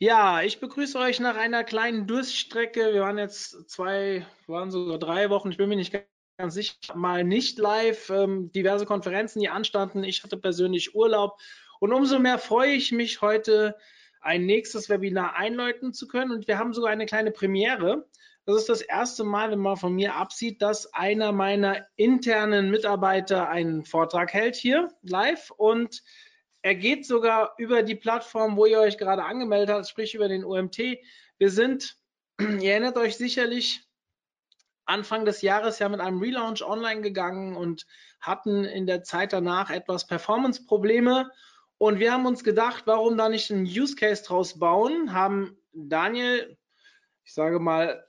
Ja, ich begrüße euch nach einer kleinen Durststrecke. Wir waren jetzt zwei, waren sogar drei Wochen, ich bin mir nicht ganz sicher, mal nicht live. Ähm, diverse Konferenzen, die anstanden. Ich hatte persönlich Urlaub. Und umso mehr freue ich mich, heute ein nächstes Webinar einläuten zu können. Und wir haben sogar eine kleine Premiere. Das ist das erste Mal, wenn man von mir absieht, dass einer meiner internen Mitarbeiter einen Vortrag hält hier live. Und er geht sogar über die Plattform, wo ihr euch gerade angemeldet habt, sprich über den OMT. Wir sind, ihr erinnert euch sicherlich, Anfang des Jahres ja mit einem Relaunch online gegangen und hatten in der Zeit danach etwas Performance-Probleme. Und wir haben uns gedacht, warum da nicht einen Use Case draus bauen, haben Daniel, ich sage mal,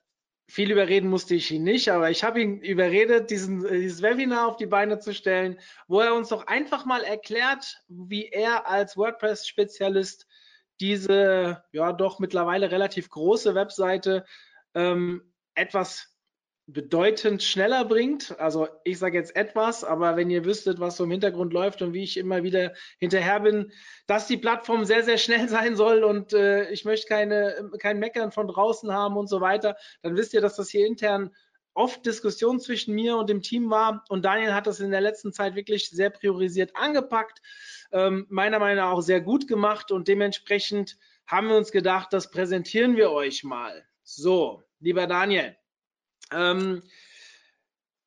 viel überreden musste ich ihn nicht, aber ich habe ihn überredet, diesen, dieses Webinar auf die Beine zu stellen, wo er uns doch einfach mal erklärt, wie er als WordPress-Spezialist diese ja doch mittlerweile relativ große Webseite ähm, etwas bedeutend schneller bringt. Also ich sage jetzt etwas, aber wenn ihr wüsstet, was so im Hintergrund läuft und wie ich immer wieder hinterher bin, dass die Plattform sehr, sehr schnell sein soll und äh, ich möchte keine, kein Meckern von draußen haben und so weiter, dann wisst ihr, dass das hier intern oft Diskussion zwischen mir und dem Team war und Daniel hat das in der letzten Zeit wirklich sehr priorisiert angepackt, ähm, meiner Meinung nach auch sehr gut gemacht und dementsprechend haben wir uns gedacht, das präsentieren wir euch mal. So, lieber Daniel, ähm,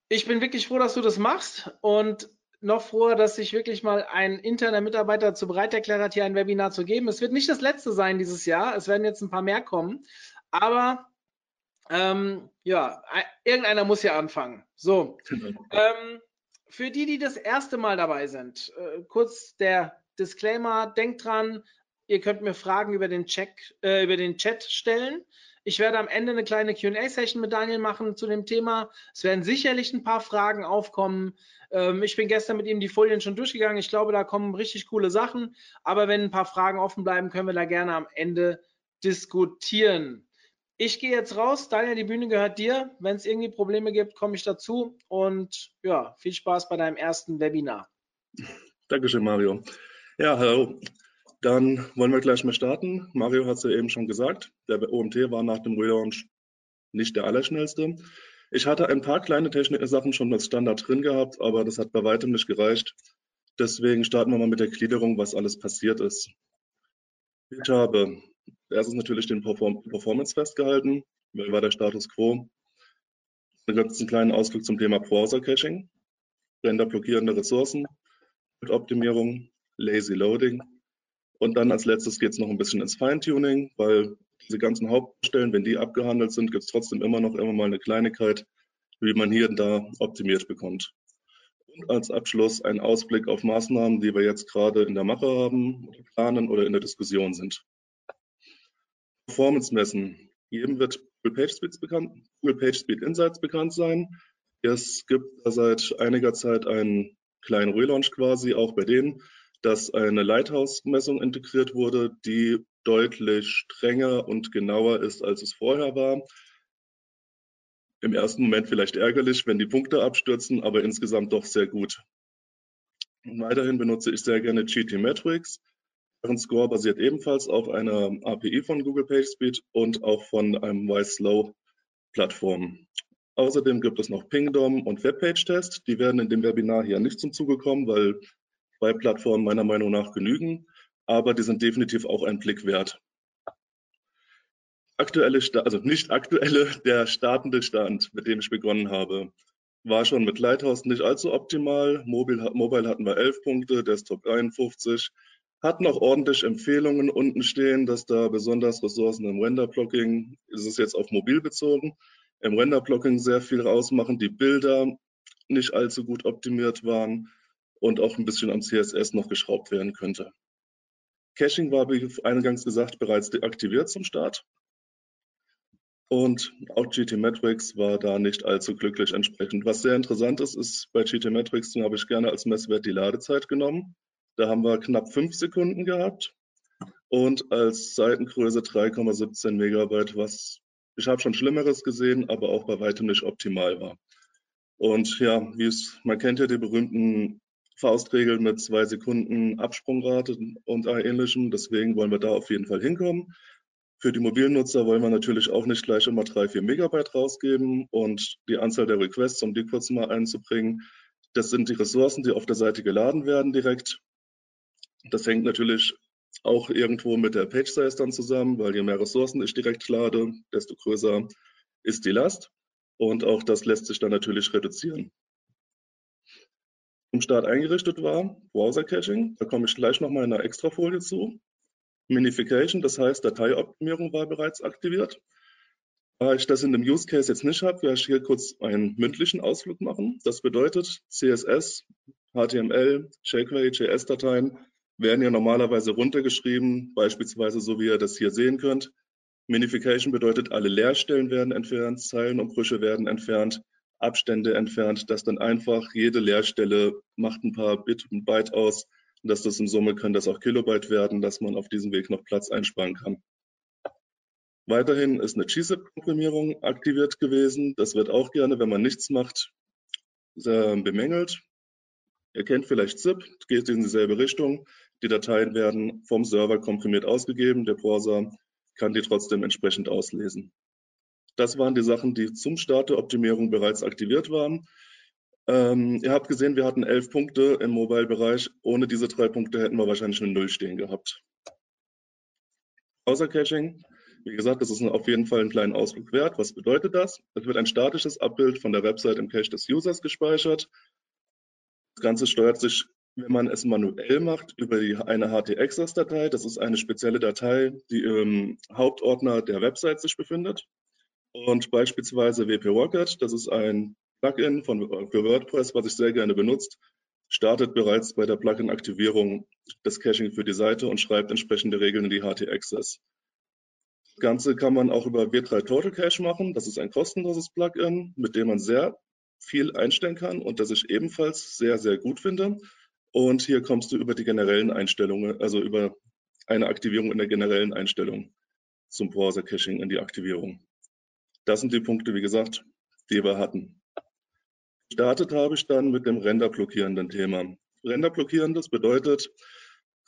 ich bin wirklich froh, dass du das machst und noch froher, dass sich wirklich mal ein interner Mitarbeiter dazu bereit erklärt hat, hier ein Webinar zu geben. Es wird nicht das letzte sein dieses Jahr. Es werden jetzt ein paar mehr kommen. Aber ähm, ja, irgendeiner muss ja anfangen. So. Ähm, für die, die das erste Mal dabei sind, äh, kurz der Disclaimer, denkt dran, ihr könnt mir Fragen über den, Check, äh, über den Chat stellen. Ich werde am Ende eine kleine QA-Session mit Daniel machen zu dem Thema. Es werden sicherlich ein paar Fragen aufkommen. Ähm, ich bin gestern mit ihm die Folien schon durchgegangen. Ich glaube, da kommen richtig coole Sachen. Aber wenn ein paar Fragen offen bleiben, können wir da gerne am Ende diskutieren. Ich gehe jetzt raus. Daniel, die Bühne gehört dir. Wenn es irgendwie Probleme gibt, komme ich dazu. Und ja, viel Spaß bei deinem ersten Webinar. Dankeschön, Mario. Ja, hallo. Dann wollen wir gleich mal starten. Mario hat es ja eben schon gesagt, der OMT war nach dem Relaunch nicht der allerschnellste. Ich hatte ein paar kleine technische Sachen schon als Standard drin gehabt, aber das hat bei weitem nicht gereicht. Deswegen starten wir mal mit der Gliederung, was alles passiert ist. Ich habe erstens natürlich den Perform Performance festgehalten. Wie war der Status quo? Dann gibt einen kleinen Ausdruck zum Thema Browser-Caching, Render-blockierende Ressourcen, Optimierung, Lazy Loading und dann als letztes geht es noch ein bisschen ins Feintuning, weil diese ganzen Hauptstellen, wenn die abgehandelt sind, gibt es trotzdem immer noch immer mal eine Kleinigkeit, wie man hier und da optimiert bekommt. Und als Abschluss ein Ausblick auf Maßnahmen, die wir jetzt gerade in der Mache haben, planen oder in der Diskussion sind. Performance messen. Jedem wird Google PageSpeed bekannt, Google PageSpeed Insights bekannt sein. Es gibt seit einiger Zeit einen kleinen Relaunch quasi, auch bei denen dass eine Lighthouse-Messung integriert wurde, die deutlich strenger und genauer ist, als es vorher war. Im ersten Moment vielleicht ärgerlich, wenn die Punkte abstürzen, aber insgesamt doch sehr gut. weiterhin benutze ich sehr gerne GT Metrics. Deren Score basiert ebenfalls auf einer API von Google PageSpeed und auch von einem YSlow Plattform. Außerdem gibt es noch Pingdom und Webpage-Test. Die werden in dem Webinar hier nicht zum Zuge kommen, weil zwei Plattformen meiner Meinung nach genügen, aber die sind definitiv auch ein Blick wert. Aktuelle, also nicht aktuelle, der startende Stand, mit dem ich begonnen habe, war schon mit Lighthouse nicht allzu optimal. Mobile, Mobile hatten wir 11 Punkte, Desktop 51, hatten auch ordentlich Empfehlungen unten stehen, dass da besonders Ressourcen im Render-Blocking, ist es jetzt auf mobil bezogen, im Render-Blocking sehr viel ausmachen, die Bilder nicht allzu gut optimiert waren und auch ein bisschen am CSS noch geschraubt werden könnte. Caching war, wie eingangs gesagt, bereits deaktiviert zum Start. Und auch GTmetrix war da nicht allzu glücklich entsprechend. Was sehr interessant ist, ist bei GTmetrix, den habe ich gerne als Messwert die Ladezeit genommen. Da haben wir knapp fünf Sekunden gehabt und als Seitengröße 3,17 Megabyte, was ich habe schon Schlimmeres gesehen, aber auch bei weitem nicht optimal war. Und ja, man kennt ja die berühmten Faustregeln mit zwei Sekunden Absprungrate und ähnlichem. Deswegen wollen wir da auf jeden Fall hinkommen. Für die mobilen Nutzer wollen wir natürlich auch nicht gleich immer drei, vier Megabyte rausgeben und die Anzahl der Requests, um die kurz mal einzubringen, das sind die Ressourcen, die auf der Seite geladen werden direkt. Das hängt natürlich auch irgendwo mit der Page Size dann zusammen, weil je mehr Ressourcen ich direkt lade, desto größer ist die Last. Und auch das lässt sich dann natürlich reduzieren. Im Start eingerichtet war Browser Caching, da komme ich gleich nochmal in einer Extrafolie zu. Minification, das heißt Dateioptimierung war bereits aktiviert. Da ich das in dem Use Case jetzt nicht habe, werde ich hier kurz einen mündlichen Ausflug machen. Das bedeutet, CSS, HTML, jQuery, JS-Dateien werden ja normalerweise runtergeschrieben, beispielsweise so wie ihr das hier sehen könnt. Minification bedeutet, alle Leerstellen werden entfernt, Zeilenumbrüche werden entfernt, Abstände entfernt, dass dann einfach jede Leerstelle macht ein paar Bit und Byte aus dass das in Summe können das auch Kilobyte werden, dass man auf diesem Weg noch Platz einsparen kann. Weiterhin ist eine GZIP-Komprimierung aktiviert gewesen. Das wird auch gerne, wenn man nichts macht, bemängelt. Ihr kennt vielleicht ZIP, geht in dieselbe Richtung. Die Dateien werden vom Server komprimiert ausgegeben. Der Browser kann die trotzdem entsprechend auslesen. Das waren die Sachen, die zum Start der Optimierung bereits aktiviert waren. Ähm, ihr habt gesehen, wir hatten elf Punkte im Mobile-Bereich. Ohne diese drei Punkte hätten wir wahrscheinlich eine Null stehen gehabt. Außer Caching, wie gesagt, das ist auf jeden Fall einen kleinen Ausflug wert. Was bedeutet das? Es wird ein statisches Abbild von der Website im Cache des Users gespeichert. Das Ganze steuert sich, wenn man es manuell macht, über die, eine HT-Access-Datei. Das ist eine spezielle Datei, die im Hauptordner der Website sich befindet. Und beispielsweise WP Rocket, das ist ein Plugin von, für WordPress, was ich sehr gerne benutzt, startet bereits bei der Plugin-Aktivierung das Caching für die Seite und schreibt entsprechende Regeln in die HT-Access. Das Ganze kann man auch über W3 Total Cache machen. Das ist ein kostenloses Plugin, mit dem man sehr viel einstellen kann und das ich ebenfalls sehr, sehr gut finde. Und hier kommst du über die generellen Einstellungen, also über eine Aktivierung in der generellen Einstellung zum Browser Caching in die Aktivierung. Das sind die Punkte, wie gesagt, die wir hatten. Gestartet habe ich dann mit dem Renderblockierenden Thema. Renderblockierendes bedeutet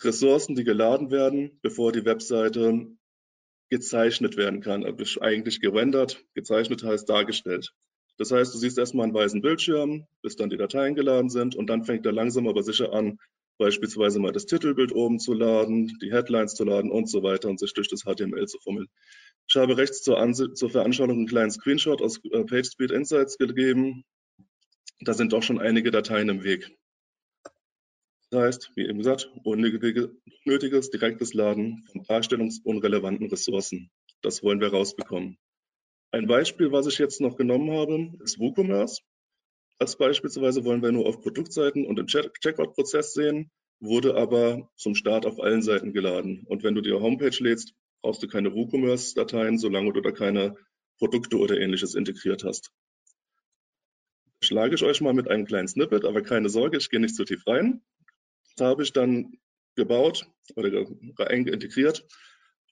Ressourcen, die geladen werden, bevor die Webseite gezeichnet werden kann. Also eigentlich gerendert, gezeichnet heißt dargestellt. Das heißt, du siehst erstmal einen weißen Bildschirm, bis dann die Dateien geladen sind und dann fängt er langsam aber sicher an, beispielsweise mal das Titelbild oben zu laden, die Headlines zu laden und so weiter und sich durch das HTML zu fummeln. Ich habe rechts zur, zur Veranschauung einen kleinen Screenshot aus äh, PageSpeed Insights gegeben da sind doch schon einige Dateien im Weg. Das heißt, wie eben gesagt, unnötiges direktes Laden von darstellungsunrelevanten Ressourcen. Das wollen wir rausbekommen. Ein Beispiel, was ich jetzt noch genommen habe, ist WooCommerce. Das beispielsweise wollen wir nur auf Produktseiten und im Checkout-Prozess sehen, wurde aber zum Start auf allen Seiten geladen. Und wenn du die Homepage lädst, brauchst du keine WooCommerce-Dateien, solange du da keine Produkte oder ähnliches integriert hast schlage ich euch mal mit einem kleinen Snippet, aber keine Sorge, ich gehe nicht zu tief rein. Das habe ich dann gebaut oder integriert,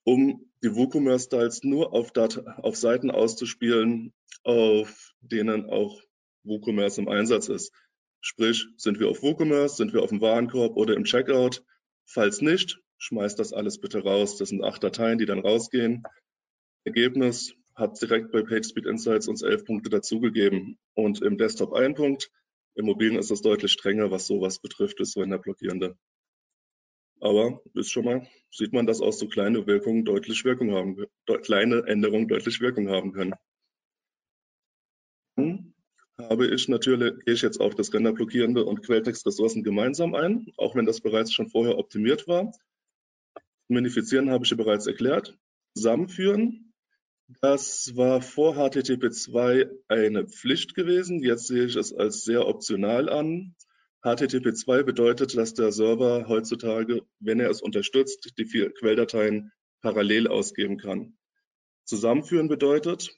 um die WooCommerce-Styles nur auf, auf Seiten auszuspielen, auf denen auch WooCommerce im Einsatz ist. Sprich, sind wir auf WooCommerce, sind wir auf dem Warenkorb oder im Checkout? Falls nicht, schmeißt das alles bitte raus. Das sind acht Dateien, die dann rausgehen. Ergebnis, hat direkt bei PageSpeed Insights uns elf Punkte dazugegeben und im Desktop ein Punkt. Im Mobilen ist das deutlich strenger, was sowas betrifft, ist wenn der blockierende. Aber ist schon mal, sieht man, dass auch so kleine Wirkungen deutlich Wirkung haben, kleine Änderungen deutlich Wirkung haben können. Dann habe ich natürlich, gehe ich jetzt auf das Renderblockierende und Quelltextressourcen gemeinsam ein, auch wenn das bereits schon vorher optimiert war. Minifizieren habe ich ja bereits erklärt. Zusammenführen das war vor HTTP 2 eine Pflicht gewesen. Jetzt sehe ich es als sehr optional an. HTTP2 bedeutet, dass der Server heutzutage, wenn er es unterstützt, die vier Quelldateien parallel ausgeben kann. Zusammenführen bedeutet,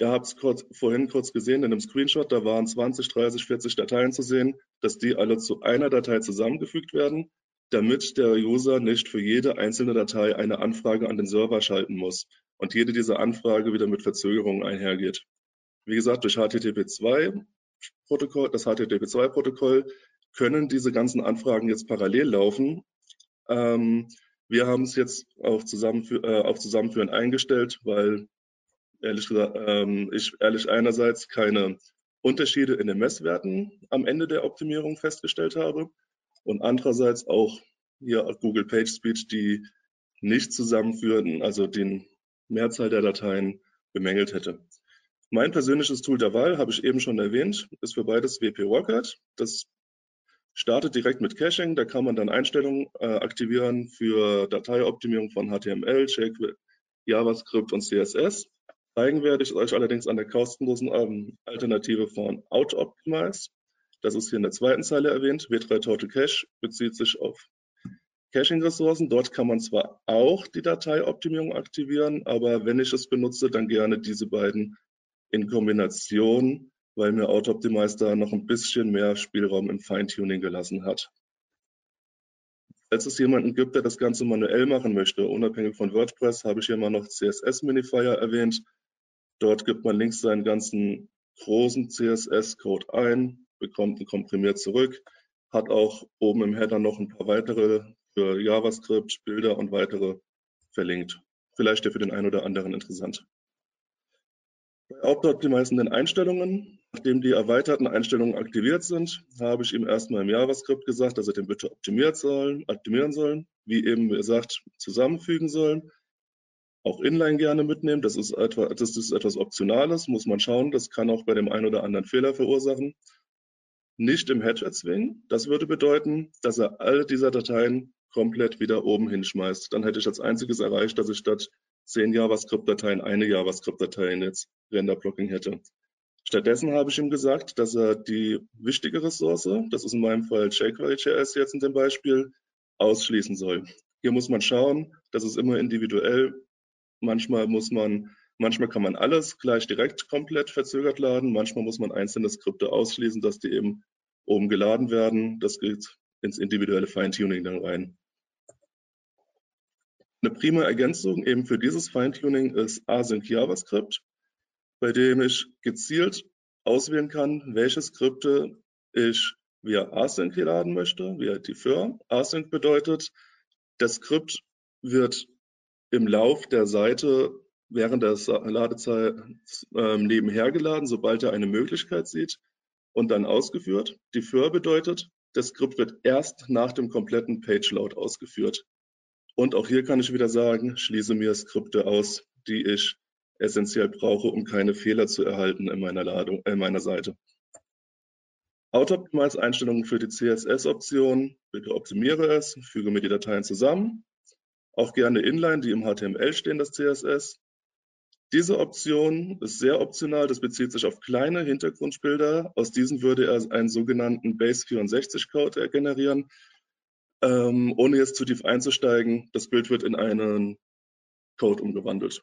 ihr habt es kurz, vorhin kurz gesehen in dem Screenshot, da waren 20, 30, 40 Dateien zu sehen, dass die alle zu einer Datei zusammengefügt werden, damit der User nicht für jede einzelne Datei eine Anfrage an den Server schalten muss und jede dieser Anfrage wieder mit Verzögerungen einhergeht. Wie gesagt, durch HTTP2 Protokoll, das HTTP2-Protokoll können diese ganzen Anfragen jetzt parallel laufen. Ähm, wir haben es jetzt auf, Zusammenfü äh, auf Zusammenführen eingestellt, weil ehrlich gesagt, ähm, ich ehrlich einerseits keine Unterschiede in den Messwerten am Ende der Optimierung festgestellt habe und andererseits auch hier Google PageSpeed die nicht zusammenführenden, also den Mehrzahl der Dateien bemängelt hätte. Mein persönliches Tool der Wahl, habe ich eben schon erwähnt, ist für beides WP Rocket. Das startet direkt mit Caching. Da kann man dann Einstellungen äh, aktivieren für Dateioptimierung von HTML, jQuery, JavaScript und CSS. Zeigen werde ich euch allerdings an der kostenlosen ähm, Alternative von AutoOptimize. Das ist hier in der zweiten Zeile erwähnt. W3 Total Cache bezieht sich auf Caching-Ressourcen. Dort kann man zwar auch die Dateioptimierung aktivieren, aber wenn ich es benutze, dann gerne diese beiden in Kombination weil mir AutoOptimize noch ein bisschen mehr Spielraum im Feintuning gelassen hat. Als es jemanden gibt, der das Ganze manuell machen möchte, unabhängig von WordPress, habe ich hier mal noch CSS-Minifier erwähnt. Dort gibt man links seinen ganzen großen CSS-Code ein, bekommt ihn komprimiert zurück, hat auch oben im Header noch ein paar weitere für JavaScript, Bilder und weitere verlinkt. Vielleicht ja für den einen oder anderen interessant. Bei Auto-Optimize den Einstellungen Nachdem die erweiterten Einstellungen aktiviert sind, habe ich ihm erstmal im JavaScript gesagt, dass er den bitte optimiert sollen, optimieren sollen, wie eben gesagt, zusammenfügen sollen. Auch Inline gerne mitnehmen, das ist, etwa, das ist etwas Optionales, muss man schauen, das kann auch bei dem einen oder anderen Fehler verursachen. Nicht im Head erzwingen, das würde bedeuten, dass er alle dieser Dateien komplett wieder oben hinschmeißt. Dann hätte ich als einziges erreicht, dass ich statt zehn JavaScript-Dateien eine JavaScript-Datei in jetzt Render-Blocking hätte. Stattdessen habe ich ihm gesagt, dass er die wichtige Ressource, das ist in meinem Fall jQuery.js jetzt in dem Beispiel, ausschließen soll. Hier muss man schauen, das ist immer individuell. Manchmal muss man, manchmal kann man alles gleich direkt komplett verzögert laden. Manchmal muss man einzelne Skripte ausschließen, dass die eben oben geladen werden. Das geht ins individuelle Feintuning dann rein. Eine prima Ergänzung eben für dieses Feintuning ist Async JavaScript bei dem ich gezielt auswählen kann, welche Skripte ich via Async laden möchte, via Defer. Async bedeutet, das Skript wird im Lauf der Seite während der Ladezeit äh, nebenher geladen, sobald er eine Möglichkeit sieht und dann ausgeführt. Defer bedeutet, das Skript wird erst nach dem kompletten Page-Load ausgeführt. Und auch hier kann ich wieder sagen, schließe mir Skripte aus, die ich essentiell brauche, um keine Fehler zu erhalten in meiner Ladung, in meiner Seite. Auto-Optimize-Einstellungen für die CSS-Option. Bitte optimiere es, füge mir die Dateien zusammen. Auch gerne Inline, die im HTML stehen, das CSS. Diese Option ist sehr optional. Das bezieht sich auf kleine Hintergrundbilder. Aus diesen würde er einen sogenannten Base64-Code generieren. Ähm, ohne jetzt zu tief einzusteigen, das Bild wird in einen Code umgewandelt.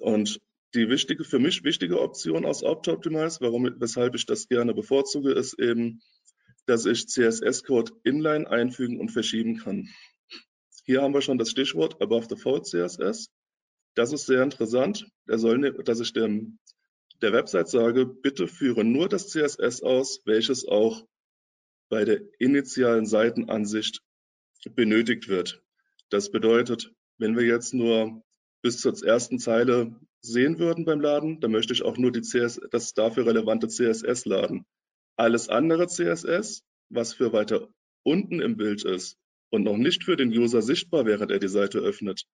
Und die wichtige, für mich wichtige Option aus Auto-Optimize, warum, weshalb ich das gerne bevorzuge, ist eben, dass ich CSS-Code inline einfügen und verschieben kann. Hier haben wir schon das Stichwort Above the Fold CSS. Das ist sehr interessant. Er soll, ne, dass ich dem, der Website sage, bitte führe nur das CSS aus, welches auch bei der initialen Seitenansicht benötigt wird. Das bedeutet, wenn wir jetzt nur bis zur ersten Zeile sehen würden beim Laden, dann möchte ich auch nur die CS, das dafür relevante CSS laden. Alles andere CSS, was für weiter unten im Bild ist und noch nicht für den User sichtbar, während er die Seite öffnet,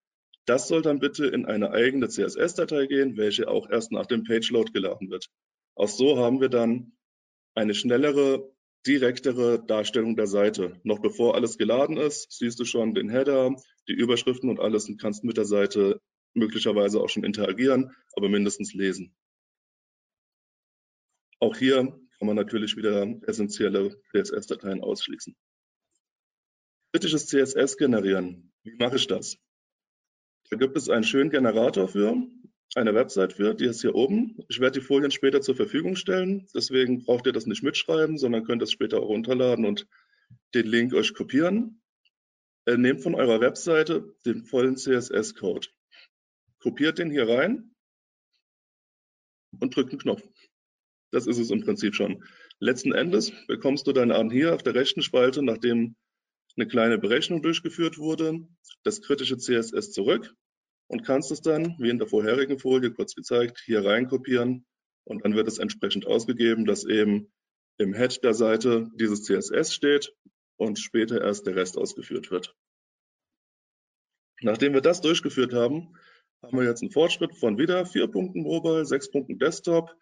das soll dann bitte in eine eigene CSS-Datei gehen, welche auch erst nach dem Page-Load geladen wird. Auch so haben wir dann eine schnellere, direktere Darstellung der Seite. Noch bevor alles geladen ist, siehst du schon den Header, die Überschriften und alles und kannst mit der Seite möglicherweise auch schon interagieren, aber mindestens lesen. Auch hier kann man natürlich wieder essentielle CSS-Dateien ausschließen. Kritisches CSS generieren. Wie mache ich das? Da gibt es einen schönen Generator für, eine Website für, die ist hier oben. Ich werde die Folien später zur Verfügung stellen, deswegen braucht ihr das nicht mitschreiben, sondern könnt es später auch runterladen und den Link euch kopieren. Äh, nehmt von eurer Webseite den vollen CSS-Code, kopiert den hier rein und drückt einen Knopf. Das ist es im Prinzip schon. Letzten Endes bekommst du dann an hier auf der rechten Spalte, nachdem eine kleine Berechnung durchgeführt wurde, das kritische CSS zurück und kannst es dann, wie in der vorherigen Folie kurz gezeigt, hier rein kopieren und dann wird es entsprechend ausgegeben, dass eben im Head der Seite dieses CSS steht und später erst der Rest ausgeführt wird. Nachdem wir das durchgeführt haben, haben wir jetzt einen Fortschritt von wieder vier Punkten Mobile, sechs Punkten Desktop.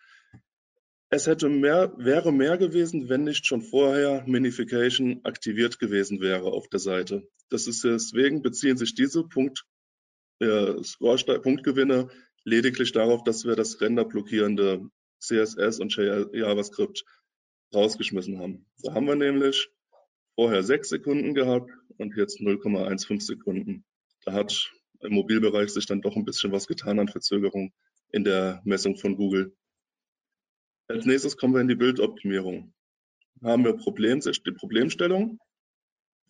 Es hätte mehr, wäre mehr gewesen, wenn nicht schon vorher Minification aktiviert gewesen wäre auf der Seite. Das ist deswegen beziehen sich diese Punkt, äh, Punktgewinne lediglich darauf, dass wir das renderblockierende CSS und JavaScript rausgeschmissen haben. Da haben wir nämlich vorher sechs Sekunden gehabt und jetzt 0,15 Sekunden. Da hat im Mobilbereich sich dann doch ein bisschen was getan an Verzögerung in der Messung von Google. Als nächstes kommen wir in die Bildoptimierung. Da haben wir Problem, die Problemstellung.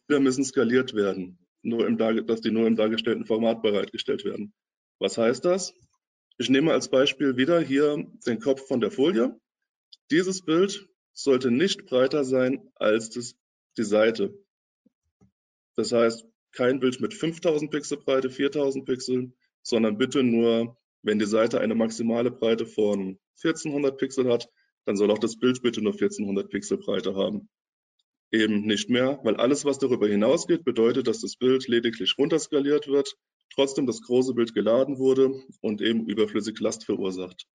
Wir müssen skaliert werden, nur im, dass die nur im dargestellten Format bereitgestellt werden. Was heißt das? Ich nehme als Beispiel wieder hier den Kopf von der Folie. Dieses Bild sollte nicht breiter sein als das, die Seite. Das heißt, kein Bild mit 5000 Pixel Breite, 4000 Pixel, sondern bitte nur, wenn die Seite eine maximale Breite von 1400 Pixel hat, dann soll auch das Bild bitte nur 1400 Pixel Breite haben. Eben nicht mehr, weil alles, was darüber hinausgeht, bedeutet, dass das Bild lediglich runterskaliert wird, trotzdem das große Bild geladen wurde und eben überflüssig Last verursacht.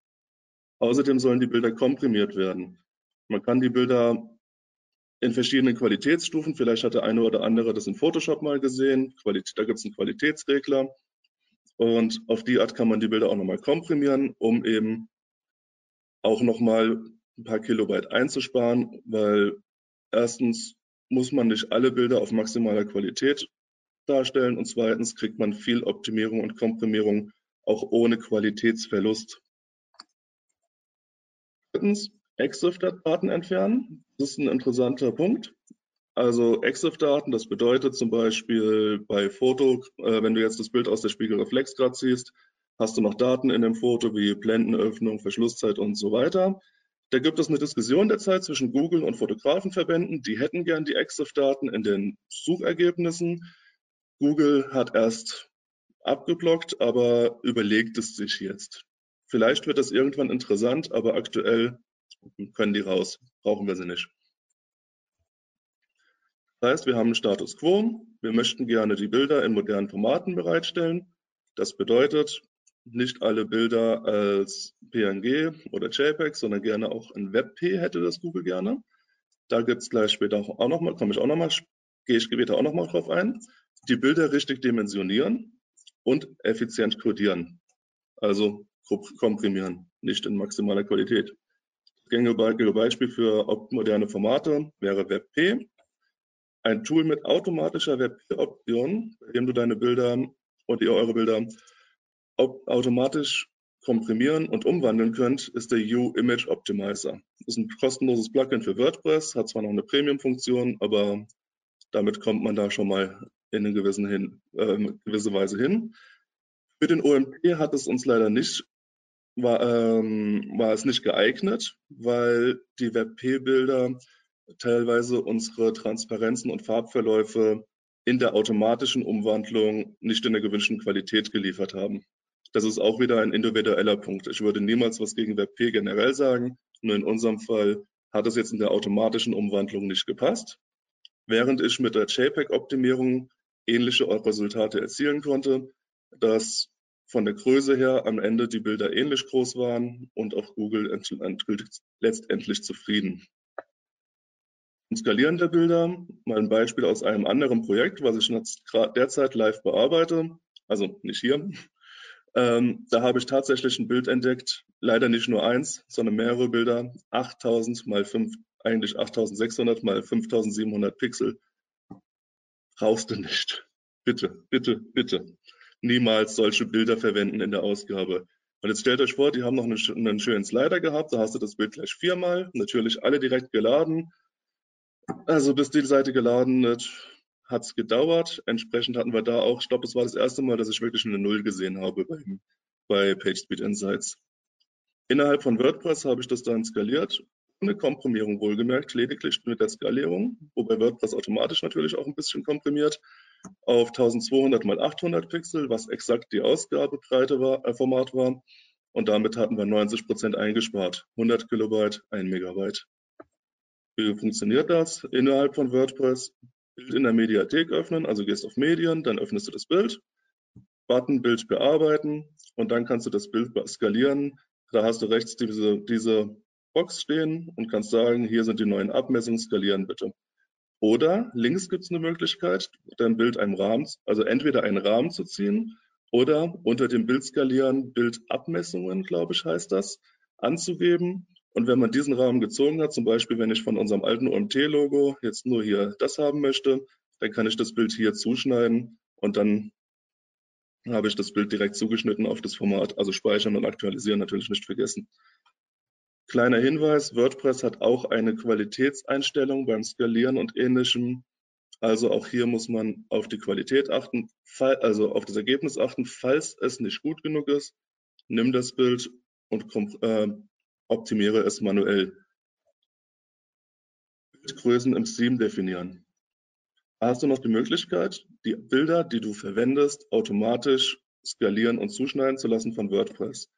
Außerdem sollen die Bilder komprimiert werden. Man kann die Bilder in verschiedenen Qualitätsstufen. Vielleicht hat der eine oder andere das in Photoshop mal gesehen. da gibt es einen Qualitätsregler. Und auf die Art kann man die Bilder auch nochmal komprimieren, um eben auch nochmal ein paar Kilobyte einzusparen, weil erstens muss man nicht alle Bilder auf maximaler Qualität darstellen und zweitens kriegt man viel Optimierung und Komprimierung auch ohne Qualitätsverlust. Drittens, EXIF-Daten entfernen. Das ist ein interessanter Punkt. Also EXIF-Daten, das bedeutet zum Beispiel bei Foto, äh, wenn du jetzt das Bild aus der Spiegelreflex gerade siehst, hast du noch Daten in dem Foto wie Blendenöffnung, Verschlusszeit und so weiter. Da gibt es eine Diskussion derzeit zwischen Google und Fotografenverbänden. Die hätten gern die EXIF-Daten in den Suchergebnissen. Google hat erst abgeblockt, aber überlegt es sich jetzt. Vielleicht wird das irgendwann interessant, aber aktuell können die raus, brauchen wir sie nicht. Das heißt, wir haben einen Status quo. Wir möchten gerne die Bilder in modernen Formaten bereitstellen. Das bedeutet, nicht alle Bilder als PNG oder JPEG, sondern gerne auch in WebP hätte das Google gerne. Da gibt es gleich später auch nochmal, komme ich auch nochmal, gehe ich später auch nochmal drauf ein. Die Bilder richtig dimensionieren und effizient codieren. Also komprimieren, nicht in maximaler Qualität gängige Beispiel für moderne Formate wäre WebP. Ein Tool mit automatischer WebP-Option, bei dem du deine Bilder und ihr eure Bilder automatisch komprimieren und umwandeln könnt, ist der U-Image Optimizer. Das ist ein kostenloses Plugin für WordPress, hat zwar noch eine Premium-Funktion, aber damit kommt man da schon mal in eine gewissen hin, äh, gewisse Weise hin. Für den OMP hat es uns leider nicht war, ähm, war es nicht geeignet, weil die WebP-Bilder teilweise unsere Transparenzen und Farbverläufe in der automatischen Umwandlung nicht in der gewünschten Qualität geliefert haben. Das ist auch wieder ein individueller Punkt. Ich würde niemals was gegen WebP generell sagen, nur in unserem Fall hat es jetzt in der automatischen Umwandlung nicht gepasst. Während ich mit der JPEG-Optimierung ähnliche Resultate erzielen konnte, dass von der Größe her am Ende die Bilder ähnlich groß waren und auch Google letztendlich zufrieden. Zum Skalieren der Bilder, mal ein Beispiel aus einem anderen Projekt, was ich derzeit live bearbeite, also nicht hier. Ähm, da habe ich tatsächlich ein Bild entdeckt, leider nicht nur eins, sondern mehrere Bilder, 8000 mal 5, eigentlich 8600 mal 5700 Pixel. Brauchst du nicht. Bitte, bitte, bitte. Niemals solche Bilder verwenden in der Ausgabe. Und jetzt stellt euch vor, die haben noch einen, einen schönen Slider gehabt, da hast du das Bild gleich viermal, natürlich alle direkt geladen. Also bis die Seite geladen wird, hat es gedauert. Entsprechend hatten wir da auch, ich glaube, es war das erste Mal, dass ich wirklich eine Null gesehen habe bei, bei PageSpeed Insights. Innerhalb von WordPress habe ich das dann skaliert, ohne Komprimierung wohlgemerkt, lediglich mit der Skalierung, wobei WordPress automatisch natürlich auch ein bisschen komprimiert, auf 1200 mal 800 Pixel, was exakt die Ausgabebreite war, äh, Format war. Und damit hatten wir 90 Prozent eingespart. 100 Kilobyte, 1 Megabyte. Wie funktioniert das innerhalb von WordPress? Bild in der Mediathek öffnen, also gehst auf Medien, dann öffnest du das Bild, Button Bild bearbeiten und dann kannst du das Bild skalieren. Da hast du rechts diese, diese Box stehen und kannst sagen, hier sind die neuen Abmessungen, skalieren bitte. Oder links gibt es eine Möglichkeit, dein Bild einem Rahmen, also entweder einen Rahmen zu ziehen oder unter dem Bild skalieren, Bildabmessungen, glaube ich, heißt das, anzugeben und wenn man diesen Rahmen gezogen hat, zum Beispiel wenn ich von unserem alten OMT-Logo jetzt nur hier das haben möchte, dann kann ich das Bild hier zuschneiden und dann habe ich das Bild direkt zugeschnitten auf das Format. Also speichern und aktualisieren natürlich nicht vergessen. Kleiner Hinweis, WordPress hat auch eine Qualitätseinstellung beim Skalieren und ähnlichem. Also auch hier muss man auf die Qualität achten, also auf das Ergebnis achten. Falls es nicht gut genug ist, nimm das Bild und äh, Optimiere es manuell. Bildgrößen im Theme definieren. Da hast du noch die Möglichkeit, die Bilder, die du verwendest, automatisch skalieren und zuschneiden zu lassen von WordPress.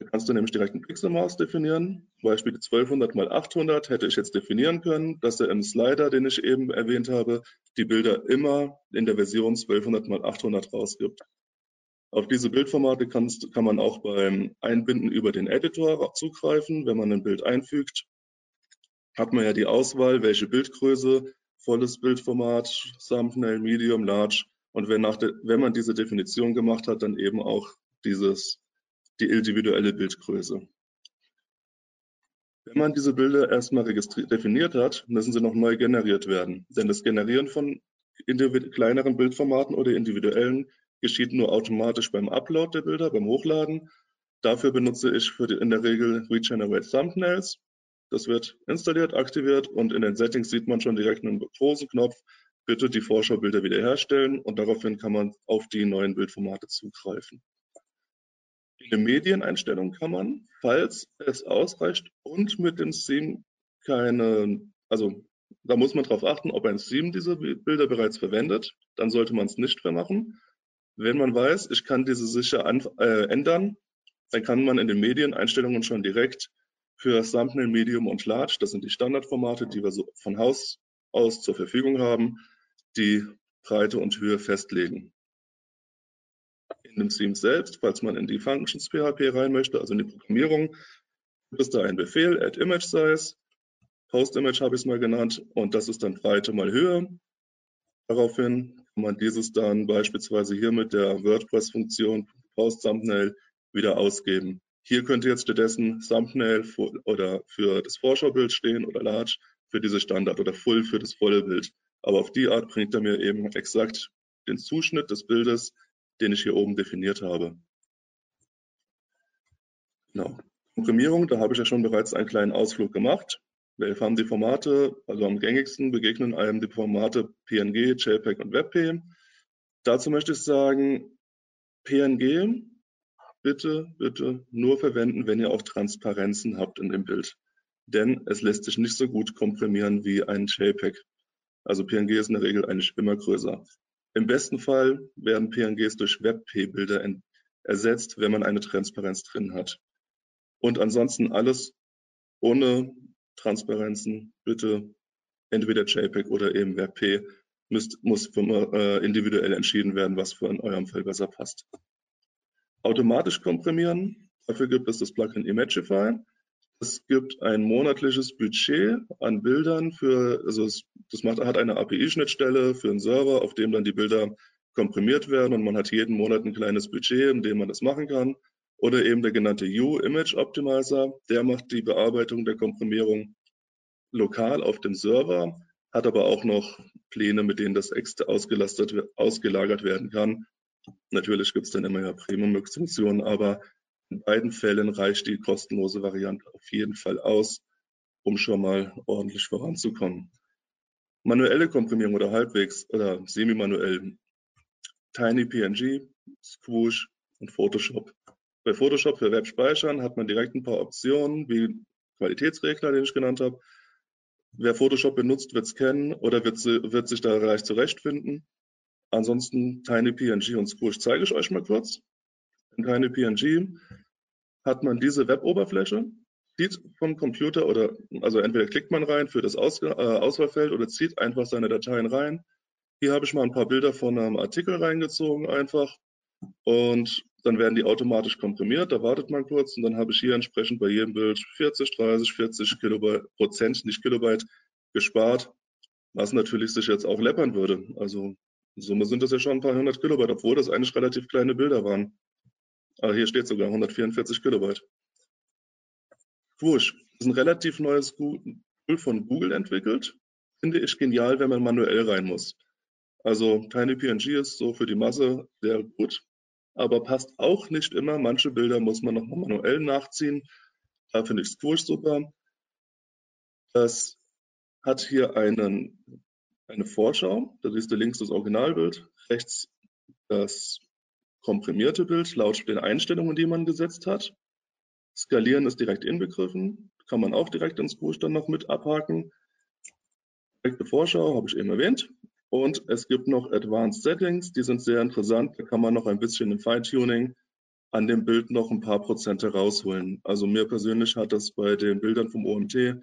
Da kannst du nämlich direkt ein Pixelmaß definieren. Zum Beispiel 1200 mal 800 hätte ich jetzt definieren können, dass er im Slider, den ich eben erwähnt habe, die Bilder immer in der Version 1200 mal 800 rausgibt. Auf diese Bildformate kannst, kann man auch beim Einbinden über den Editor zugreifen. Wenn man ein Bild einfügt, hat man ja die Auswahl, welche Bildgröße, volles Bildformat, Thumbnail, Medium, Large. Und wenn, de, wenn man diese Definition gemacht hat, dann eben auch dieses, die individuelle Bildgröße. Wenn man diese Bilder erstmal definiert hat, müssen sie noch neu generiert werden. Denn das Generieren von kleineren Bildformaten oder individuellen geschieht nur automatisch beim Upload der Bilder, beim Hochladen. Dafür benutze ich die, in der Regel Regenerate Thumbnails. Das wird installiert, aktiviert und in den Settings sieht man schon direkt einen großen Knopf, bitte die Vorschaubilder wiederherstellen und daraufhin kann man auf die neuen Bildformate zugreifen. In den Medieneinstellungen kann man, falls es ausreicht und mit dem Theme keine, also da muss man darauf achten, ob ein Theme diese Bilder bereits verwendet, dann sollte man es nicht mehr machen. Wenn man weiß, ich kann diese sicher äh, ändern, dann kann man in den Medieneinstellungen schon direkt für Thumbnail, Medium und Large, das sind die Standardformate, die wir so von Haus aus zur Verfügung haben, die Breite und Höhe festlegen. In dem Theme selbst, falls man in die Functions PHP rein möchte, also in die Programmierung, gibt es da einen Befehl, add image size, post image habe ich es mal genannt, und das ist dann Breite mal Höhe. Daraufhin man dieses dann beispielsweise hier mit der WordPress-Funktion Post Thumbnail wieder ausgeben. Hier könnte jetzt stattdessen Thumbnail oder für das Vorschaubild stehen oder Large für diese Standard oder Full für das volle Bild. Aber auf die Art bringt er mir eben exakt den Zuschnitt des Bildes, den ich hier oben definiert habe. Genau. Komprimierung, da habe ich ja schon bereits einen kleinen Ausflug gemacht. Haben die Formate, also am gängigsten begegnen einem die Formate PNG, JPEG und WebP. Dazu möchte ich sagen, PNG bitte, bitte nur verwenden, wenn ihr auch Transparenzen habt in dem Bild. Denn es lässt sich nicht so gut komprimieren wie ein JPEG. Also PNG ist in der Regel eigentlich immer größer. Im besten Fall werden PNGs durch WebP-Bilder ersetzt, wenn man eine Transparenz drin hat. Und ansonsten alles ohne Transparenzen bitte entweder JPEG oder eben WebP müsst, muss äh, individuell entschieden werden, was für in eurem Fall besser passt. Automatisch komprimieren, dafür gibt es das Plugin Imagify. Es gibt ein monatliches Budget an Bildern für, also es, das macht, hat eine API-Schnittstelle für einen Server, auf dem dann die Bilder komprimiert werden und man hat jeden Monat ein kleines Budget, in dem man das machen kann. Oder eben der genannte U-Image Optimizer, der macht die Bearbeitung der Komprimierung lokal auf dem Server, hat aber auch noch Pläne, mit denen das extra ausgelastet, ausgelagert werden kann. Natürlich gibt es dann immer ja Premium-Funktionen, aber in beiden Fällen reicht die kostenlose Variante auf jeden Fall aus, um schon mal ordentlich voranzukommen. Manuelle Komprimierung oder halbwegs oder semi-manuell TinyPNG, Squoosh und Photoshop. Bei Photoshop für Webspeichern hat man direkt ein paar Optionen, wie Qualitätsregler, den ich genannt habe. Wer Photoshop benutzt, wird es kennen oder wird, wird, sich da leicht zurechtfinden. Ansonsten TinyPNG und Squoosh zeige ich euch mal kurz. In TinyPNG hat man diese Web-Oberfläche, zieht vom Computer oder, also entweder klickt man rein für das Aus, äh, Auswahlfeld oder zieht einfach seine Dateien rein. Hier habe ich mal ein paar Bilder von einem Artikel reingezogen einfach und dann werden die automatisch komprimiert. Da wartet man kurz und dann habe ich hier entsprechend bei jedem Bild 40, 30, 40 Kilobyte, Prozent, nicht Kilobyte gespart, was natürlich sich jetzt auch läppern würde. Also in Summe sind das ja schon ein paar hundert Kilobyte, obwohl das eigentlich relativ kleine Bilder waren. Aber hier steht sogar 144 Kilobyte. Wurscht. Das ist ein relativ neues Tool von Google entwickelt. Finde ich genial, wenn man manuell rein muss. Also TinyPNG ist so für die Masse sehr gut, aber passt auch nicht immer. Manche Bilder muss man noch manuell nachziehen. Da finde ich Squoosh super. Das hat hier einen, eine Vorschau. Da siehst du links das Originalbild, rechts das komprimierte Bild laut den Einstellungen, die man gesetzt hat. Skalieren ist direkt inbegriffen, kann man auch direkt ins Buch dann noch mit abhaken. Direkte Vorschau habe ich eben erwähnt. Und es gibt noch Advanced Settings, die sind sehr interessant. Da kann man noch ein bisschen im Feintuning an dem Bild noch ein paar Prozente rausholen. Also mir persönlich hat das bei den Bildern vom OMT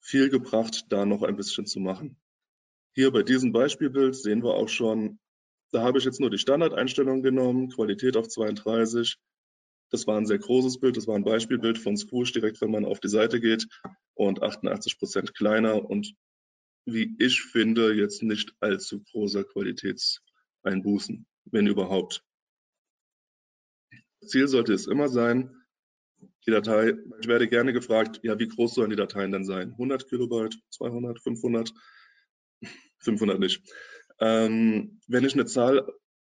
viel gebracht, da noch ein bisschen zu machen. Hier bei diesem Beispielbild sehen wir auch schon, da habe ich jetzt nur die Standardeinstellung genommen, Qualität auf 32. Das war ein sehr großes Bild, das war ein Beispielbild von Squoosh, direkt wenn man auf die Seite geht und 88 Prozent kleiner und wie ich finde, jetzt nicht allzu großer Qualitätseinbußen, wenn überhaupt. Ziel sollte es immer sein, die Datei, ich werde gerne gefragt, ja, wie groß sollen die Dateien denn sein? 100 Kilobyte, 200, 500? 500 nicht. Ähm, wenn ich eine Zahl,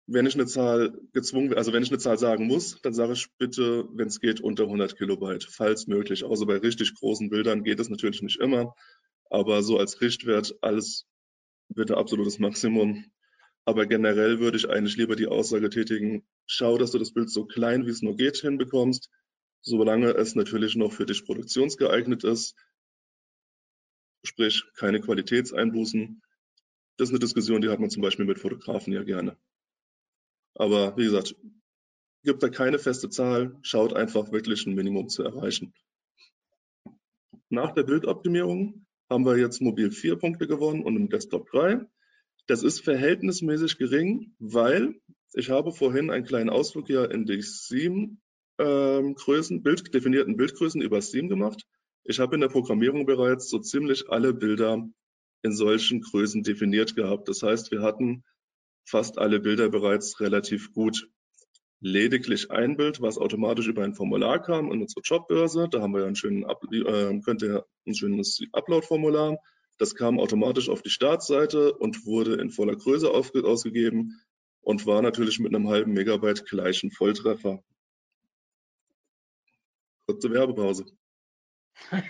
wenn ich eine Zahl gezwungen, also wenn ich eine Zahl sagen muss, dann sage ich bitte, wenn es geht, unter 100 Kilobyte, falls möglich. Außer bei richtig großen Bildern geht es natürlich nicht immer, aber so als Richtwert alles bitte absolutes Maximum. Aber generell würde ich eigentlich lieber die Aussage tätigen, schau, dass du das Bild so klein wie es nur geht hinbekommst, solange es natürlich noch für dich produktionsgeeignet ist. Sprich, keine Qualitätseinbußen das ist eine Diskussion, die hat man zum Beispiel mit Fotografen ja gerne. Aber wie gesagt, gibt da keine feste Zahl, schaut einfach wirklich ein Minimum zu erreichen. Nach der Bildoptimierung haben wir jetzt mobil vier Punkte gewonnen und im Desktop drei. Das ist verhältnismäßig gering, weil ich habe vorhin einen kleinen Ausflug ja in die Steam ähm, Größen, Bild, definierten Bildgrößen über Steam gemacht. Ich habe in der Programmierung bereits so ziemlich alle Bilder in solchen Größen definiert gehabt. Das heißt, wir hatten fast alle Bilder bereits relativ gut. Lediglich ein Bild, was automatisch über ein Formular kam in unsere Jobbörse. Da haben wir ja einen schönen, äh, könnt ihr ein schönes Upload-Formular. Das kam automatisch auf die Startseite und wurde in voller Größe ausgegeben und war natürlich mit einem halben Megabyte gleich ein Volltreffer. Kurze Werbepause.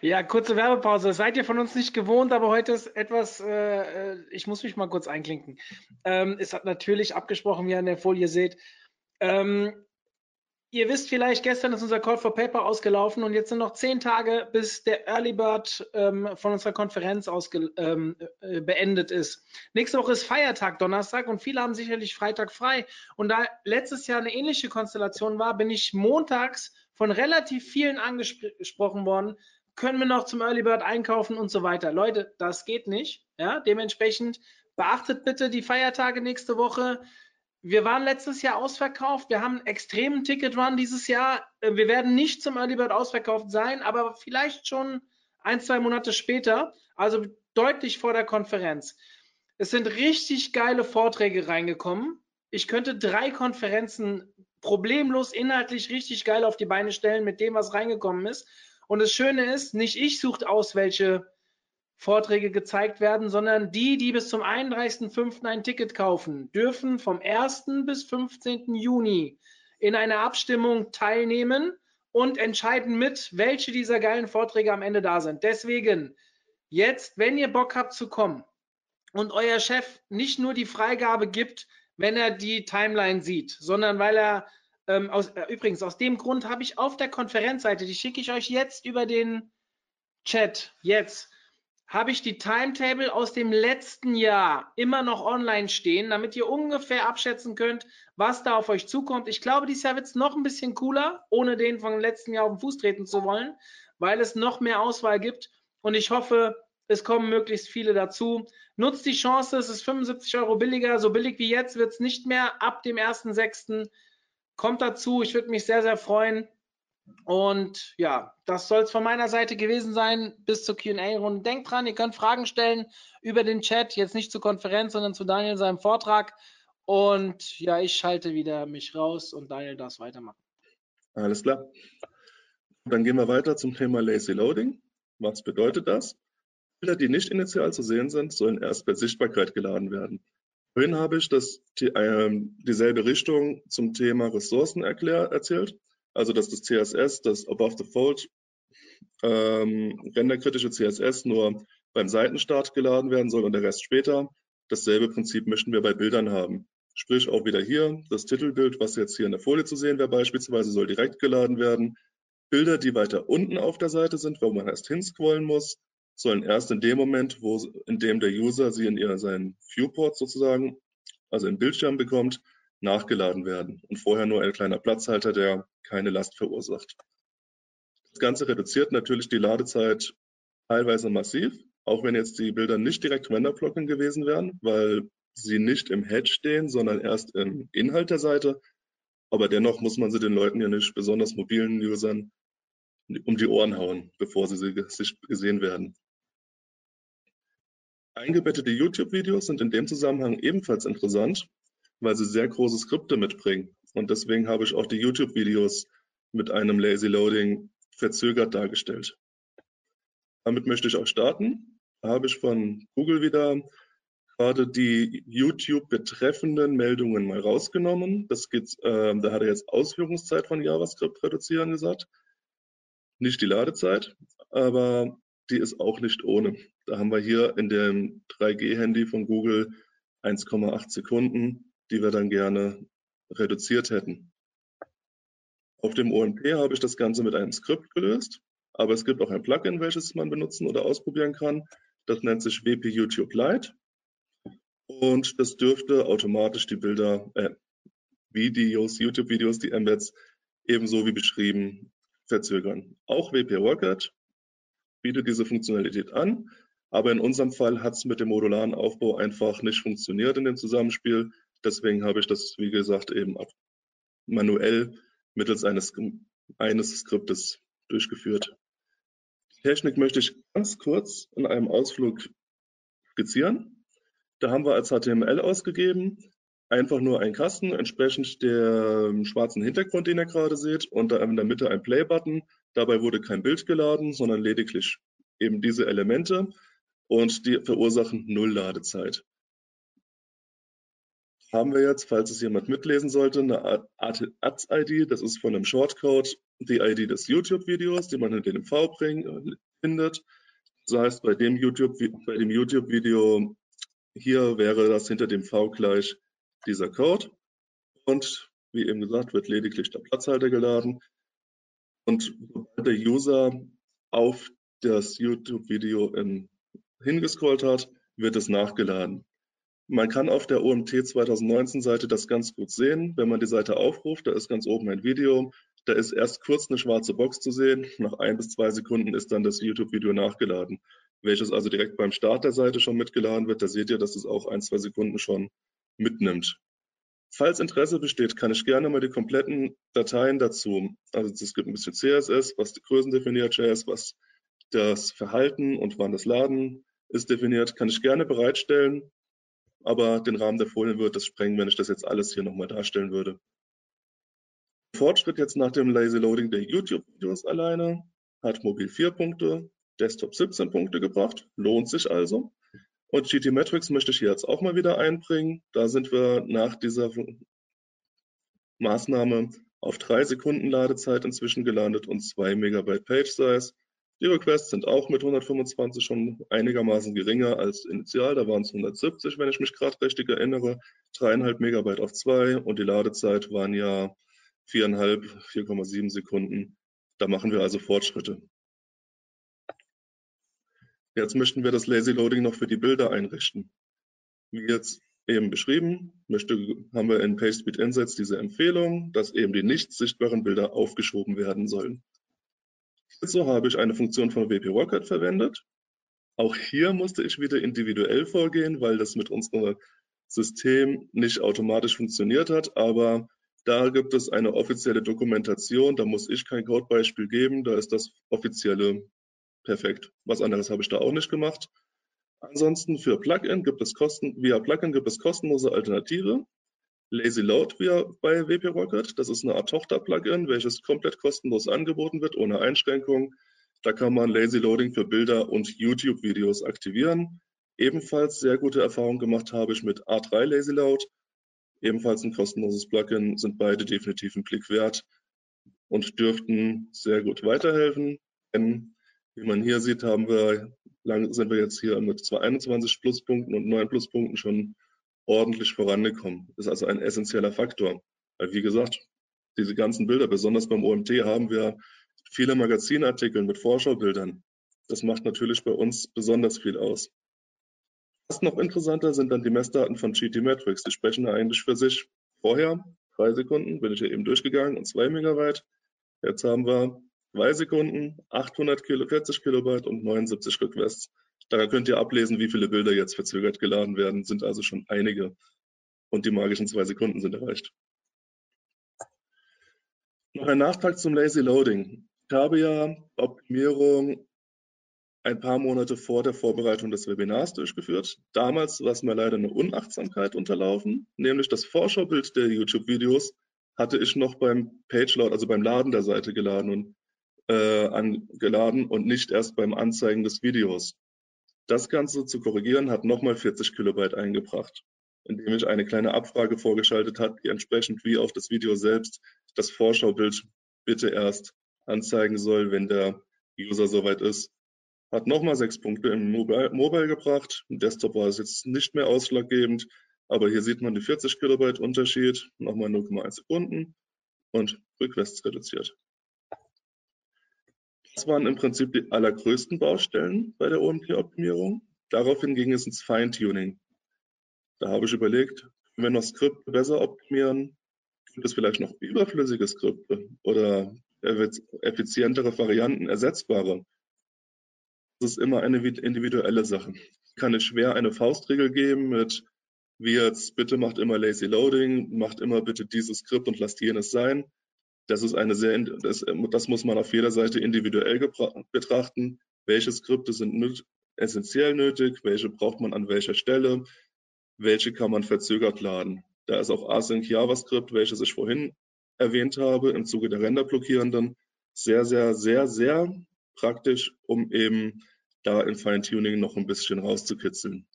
Ja, kurze Werbepause. Das seid ihr von uns nicht gewohnt, aber heute ist etwas, äh, äh, ich muss mich mal kurz einklinken. Ähm, es hat natürlich abgesprochen, wie ihr an der Folie seht. Ähm, ihr wisst vielleicht, gestern ist unser Call for Paper ausgelaufen und jetzt sind noch zehn Tage, bis der Early Bird ähm, von unserer Konferenz ähm, äh, beendet ist. Nächste Woche ist Feiertag, Donnerstag, und viele haben sicherlich Freitag frei. Und da letztes Jahr eine ähnliche Konstellation war, bin ich montags von relativ vielen angesprochen worden, können wir noch zum Early Bird einkaufen und so weiter. Leute, das geht nicht. Ja, dementsprechend beachtet bitte die Feiertage nächste Woche. Wir waren letztes Jahr ausverkauft. Wir haben einen extremen Ticket Run dieses Jahr. Äh, wir werden nicht zum Early Bird ausverkauft sein, aber vielleicht schon ein, zwei Monate später, also deutlich vor der Konferenz. Es sind richtig geile Vorträge reingekommen. Ich könnte drei Konferenzen problemlos inhaltlich richtig geil auf die Beine stellen mit dem, was reingekommen ist. Und das Schöne ist, nicht ich sucht aus, welche Vorträge gezeigt werden, sondern die, die bis zum 31.05. ein Ticket kaufen, dürfen vom 1. bis 15. Juni in einer Abstimmung teilnehmen und entscheiden mit, welche dieser geilen Vorträge am Ende da sind. Deswegen jetzt, wenn ihr Bock habt zu kommen und euer Chef nicht nur die Freigabe gibt, wenn er die Timeline sieht, sondern weil er ähm, aus, äh, übrigens aus dem Grund habe ich auf der Konferenzseite, die schicke ich euch jetzt über den Chat, jetzt habe ich die Timetable aus dem letzten Jahr immer noch online stehen, damit ihr ungefähr abschätzen könnt, was da auf euch zukommt. Ich glaube, dieses Jahr wird es noch ein bisschen cooler, ohne den von letzten Jahr auf den Fuß treten zu wollen, weil es noch mehr Auswahl gibt. Und ich hoffe, es kommen möglichst viele dazu. Nutzt die Chance, es ist 75 Euro billiger. So billig wie jetzt wird es nicht mehr ab dem 1.6. Kommt dazu. Ich würde mich sehr, sehr freuen. Und ja, das soll es von meiner Seite gewesen sein bis zur QA-Runde. Denkt dran, ihr könnt Fragen stellen über den Chat, jetzt nicht zur Konferenz, sondern zu Daniel seinem Vortrag. Und ja, ich schalte wieder mich raus und Daniel darf weitermachen. Alles klar. Dann gehen wir weiter zum Thema Lazy Loading. Was bedeutet das? Bilder, die nicht initial zu sehen sind, sollen erst bei Sichtbarkeit geladen werden. Vorhin habe ich das, die, äh, dieselbe Richtung zum Thema Ressourcen erklär, erzählt also dass das CSS, das Above the Fold ähm, renderkritische CSS nur beim Seitenstart geladen werden soll und der Rest später. Dasselbe Prinzip möchten wir bei Bildern haben. Sprich auch wieder hier, das Titelbild, was jetzt hier in der Folie zu sehen wäre beispielsweise, soll direkt geladen werden. Bilder, die weiter unten auf der Seite sind, wo man erst hinscrollen muss, sollen erst in dem Moment, wo, in dem der User sie in ihr, seinen Viewport sozusagen, also im Bildschirm bekommt, nachgeladen werden und vorher nur ein kleiner Platzhalter, der keine Last verursacht. Das Ganze reduziert natürlich die Ladezeit teilweise massiv, auch wenn jetzt die Bilder nicht direkt Renderblocking gewesen wären, weil sie nicht im Head stehen, sondern erst im Inhalt der Seite. Aber dennoch muss man sie den Leuten ja nicht, besonders mobilen Usern, um die Ohren hauen, bevor sie sich gesehen werden. Eingebettete YouTube-Videos sind in dem Zusammenhang ebenfalls interessant, weil sie sehr große Skripte mitbringen. Und deswegen habe ich auch die YouTube-Videos mit einem Lazy Loading verzögert dargestellt. Damit möchte ich auch starten. Da habe ich von Google wieder gerade die YouTube betreffenden Meldungen mal rausgenommen. Das geht, äh, da hat er jetzt Ausführungszeit von JavaScript reduzieren gesagt. Nicht die Ladezeit, aber die ist auch nicht ohne. Da haben wir hier in dem 3G-Handy von Google 1,8 Sekunden die wir dann gerne reduziert hätten. Auf dem OMP habe ich das Ganze mit einem Skript gelöst, aber es gibt auch ein Plugin, welches man benutzen oder ausprobieren kann. Das nennt sich WP YouTube Lite und das dürfte automatisch die Bilder, äh, Videos, YouTube-Videos, die Embeds ebenso wie beschrieben verzögern. Auch WP Rocket bietet diese Funktionalität an, aber in unserem Fall hat es mit dem modularen Aufbau einfach nicht funktioniert in dem Zusammenspiel. Deswegen habe ich das, wie gesagt, eben manuell mittels eines, eines Skriptes durchgeführt. Die Technik möchte ich ganz kurz in einem Ausflug skizzieren. Da haben wir als HTML ausgegeben, einfach nur ein Kasten, entsprechend dem schwarzen Hintergrund, den ihr gerade seht, und da in der Mitte ein Play-Button. Dabei wurde kein Bild geladen, sondern lediglich eben diese Elemente und die verursachen Null Ladezeit haben wir jetzt, falls es jemand mitlesen sollte, eine Ads-ID. Das ist von einem Shortcode die ID des YouTube-Videos, die man in den V bring, findet. Das heißt, bei dem YouTube-Video YouTube hier wäre das hinter dem V gleich dieser Code. Und wie eben gesagt, wird lediglich der Platzhalter geladen. Und sobald der User auf das YouTube-Video hingescrollt hat, wird es nachgeladen. Man kann auf der OMT 2019 Seite das ganz gut sehen. Wenn man die Seite aufruft, da ist ganz oben ein Video. Da ist erst kurz eine schwarze Box zu sehen. Nach ein bis zwei Sekunden ist dann das YouTube-Video nachgeladen, welches also direkt beim Start der Seite schon mitgeladen wird. Da seht ihr, dass es auch ein, zwei Sekunden schon mitnimmt. Falls Interesse besteht, kann ich gerne mal die kompletten Dateien dazu, also es gibt ein bisschen CSS, was die Größen definiert, JS, was das Verhalten und wann das Laden ist definiert, kann ich gerne bereitstellen aber den Rahmen der Folien würde das sprengen, wenn ich das jetzt alles hier nochmal darstellen würde. Fortschritt jetzt nach dem Lazy Loading der YouTube-Videos alleine hat Mobil 4 Punkte, Desktop 17 Punkte gebracht, lohnt sich also. Und GT Metrics möchte ich hier jetzt auch mal wieder einbringen. Da sind wir nach dieser Maßnahme auf drei Sekunden Ladezeit inzwischen gelandet und zwei Megabyte Page Size. Die Requests sind auch mit 125 schon einigermaßen geringer als initial. Da waren es 170, wenn ich mich gerade richtig erinnere. Dreieinhalb Megabyte auf zwei und die Ladezeit waren ja viereinhalb, 4,7 Sekunden. Da machen wir also Fortschritte. Jetzt möchten wir das Lazy Loading noch für die Bilder einrichten. Wie jetzt eben beschrieben, möchte, haben wir in PageSpeed Insights diese Empfehlung, dass eben die nicht sichtbaren Bilder aufgeschoben werden sollen. Hierzu habe ich eine Funktion von WP Rocket verwendet. Auch hier musste ich wieder individuell vorgehen, weil das mit unserem System nicht automatisch funktioniert hat. Aber da gibt es eine offizielle Dokumentation. Da muss ich kein Codebeispiel geben. Da ist das offizielle perfekt. Was anderes habe ich da auch nicht gemacht. Ansonsten für Plugin gibt es Kosten, via Plugin gibt es kostenlose Alternative. Lazy Load via bei WP Rocket. Das ist eine Art Tochter-Plugin, welches komplett kostenlos angeboten wird, ohne Einschränkung. Da kann man Lazy Loading für Bilder und YouTube-Videos aktivieren. Ebenfalls sehr gute Erfahrungen gemacht habe ich mit A3 Lazy Load. Ebenfalls ein kostenloses Plugin, sind beide definitiv einen Blick wert und dürften sehr gut weiterhelfen. Denn wie man hier sieht, haben wir, sind wir jetzt hier mit 21 Pluspunkten und 9 Pluspunkten schon ordentlich vorangekommen. Ist also ein essentieller Faktor. Weil wie gesagt, diese ganzen Bilder, besonders beim OMT, haben wir viele Magazinartikel mit Vorschaubildern. Das macht natürlich bei uns besonders viel aus. Was noch interessanter sind dann die Messdaten von GT Metrics. Die sprechen eigentlich für sich. Vorher, drei Sekunden, bin ich hier eben durchgegangen und zwei Megabyte. Jetzt haben wir zwei Sekunden, 800 Kilo, 40 Kilobyte und 79 Requests. Daran könnt ihr ablesen, wie viele Bilder jetzt verzögert geladen werden, sind also schon einige. Und die magischen zwei Sekunden sind erreicht. Noch ein Nachtrag zum Lazy Loading. Ich habe ja Optimierung ein paar Monate vor der Vorbereitung des Webinars durchgeführt. Damals war es mir leider eine Unachtsamkeit unterlaufen, nämlich das Vorschaubild der YouTube-Videos hatte ich noch beim Page-Load, also beim Laden der Seite geladen und, äh, angeladen und nicht erst beim Anzeigen des Videos. Das Ganze zu korrigieren hat nochmal 40 Kilobyte eingebracht, indem ich eine kleine Abfrage vorgeschaltet habe, die entsprechend wie auf das Video selbst das Vorschaubild bitte erst anzeigen soll, wenn der User soweit ist. Hat nochmal sechs Punkte im Mobile, Mobile gebracht. Im Desktop war es jetzt nicht mehr ausschlaggebend, aber hier sieht man die 40 Kilobyte Unterschied, nochmal 0,1 Sekunden und Requests reduziert. Das waren im Prinzip die allergrößten Baustellen bei der OMP-Optimierung. Daraufhin ging es ins Feintuning. Da habe ich überlegt, können wir noch Skripte besser optimieren? Gibt es vielleicht noch überflüssige Skripte oder effizientere Varianten, ersetzbare? Das ist immer eine individuelle Sache. Kann es schwer eine Faustregel geben mit, wie jetzt, bitte macht immer Lazy Loading, macht immer bitte dieses Skript und lasst jenes sein. Das ist eine sehr, das, das muss man auf jeder Seite individuell betrachten. Welche Skripte sind nöt essentiell nötig? Welche braucht man an welcher Stelle? Welche kann man verzögert laden? Da ist auch Async JavaScript, welches ich vorhin erwähnt habe, im Zuge der Renderblockierenden, sehr, sehr, sehr, sehr praktisch, um eben da in Feintuning noch ein bisschen rauszukitzeln.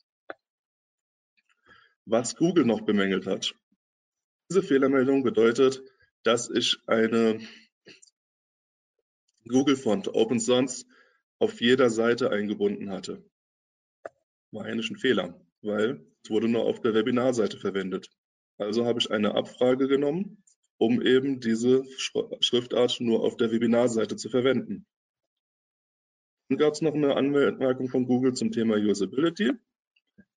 Was Google noch bemängelt hat. Diese Fehlermeldung bedeutet, dass ich eine Google-Font Open Source auf jeder Seite eingebunden hatte. War eigentlich ein Fehler, weil es wurde nur auf der Webinarseite verwendet. Also habe ich eine Abfrage genommen, um eben diese Schriftart nur auf der Webinarseite zu verwenden. Dann gab es noch eine Anmerkung von Google zum Thema Usability,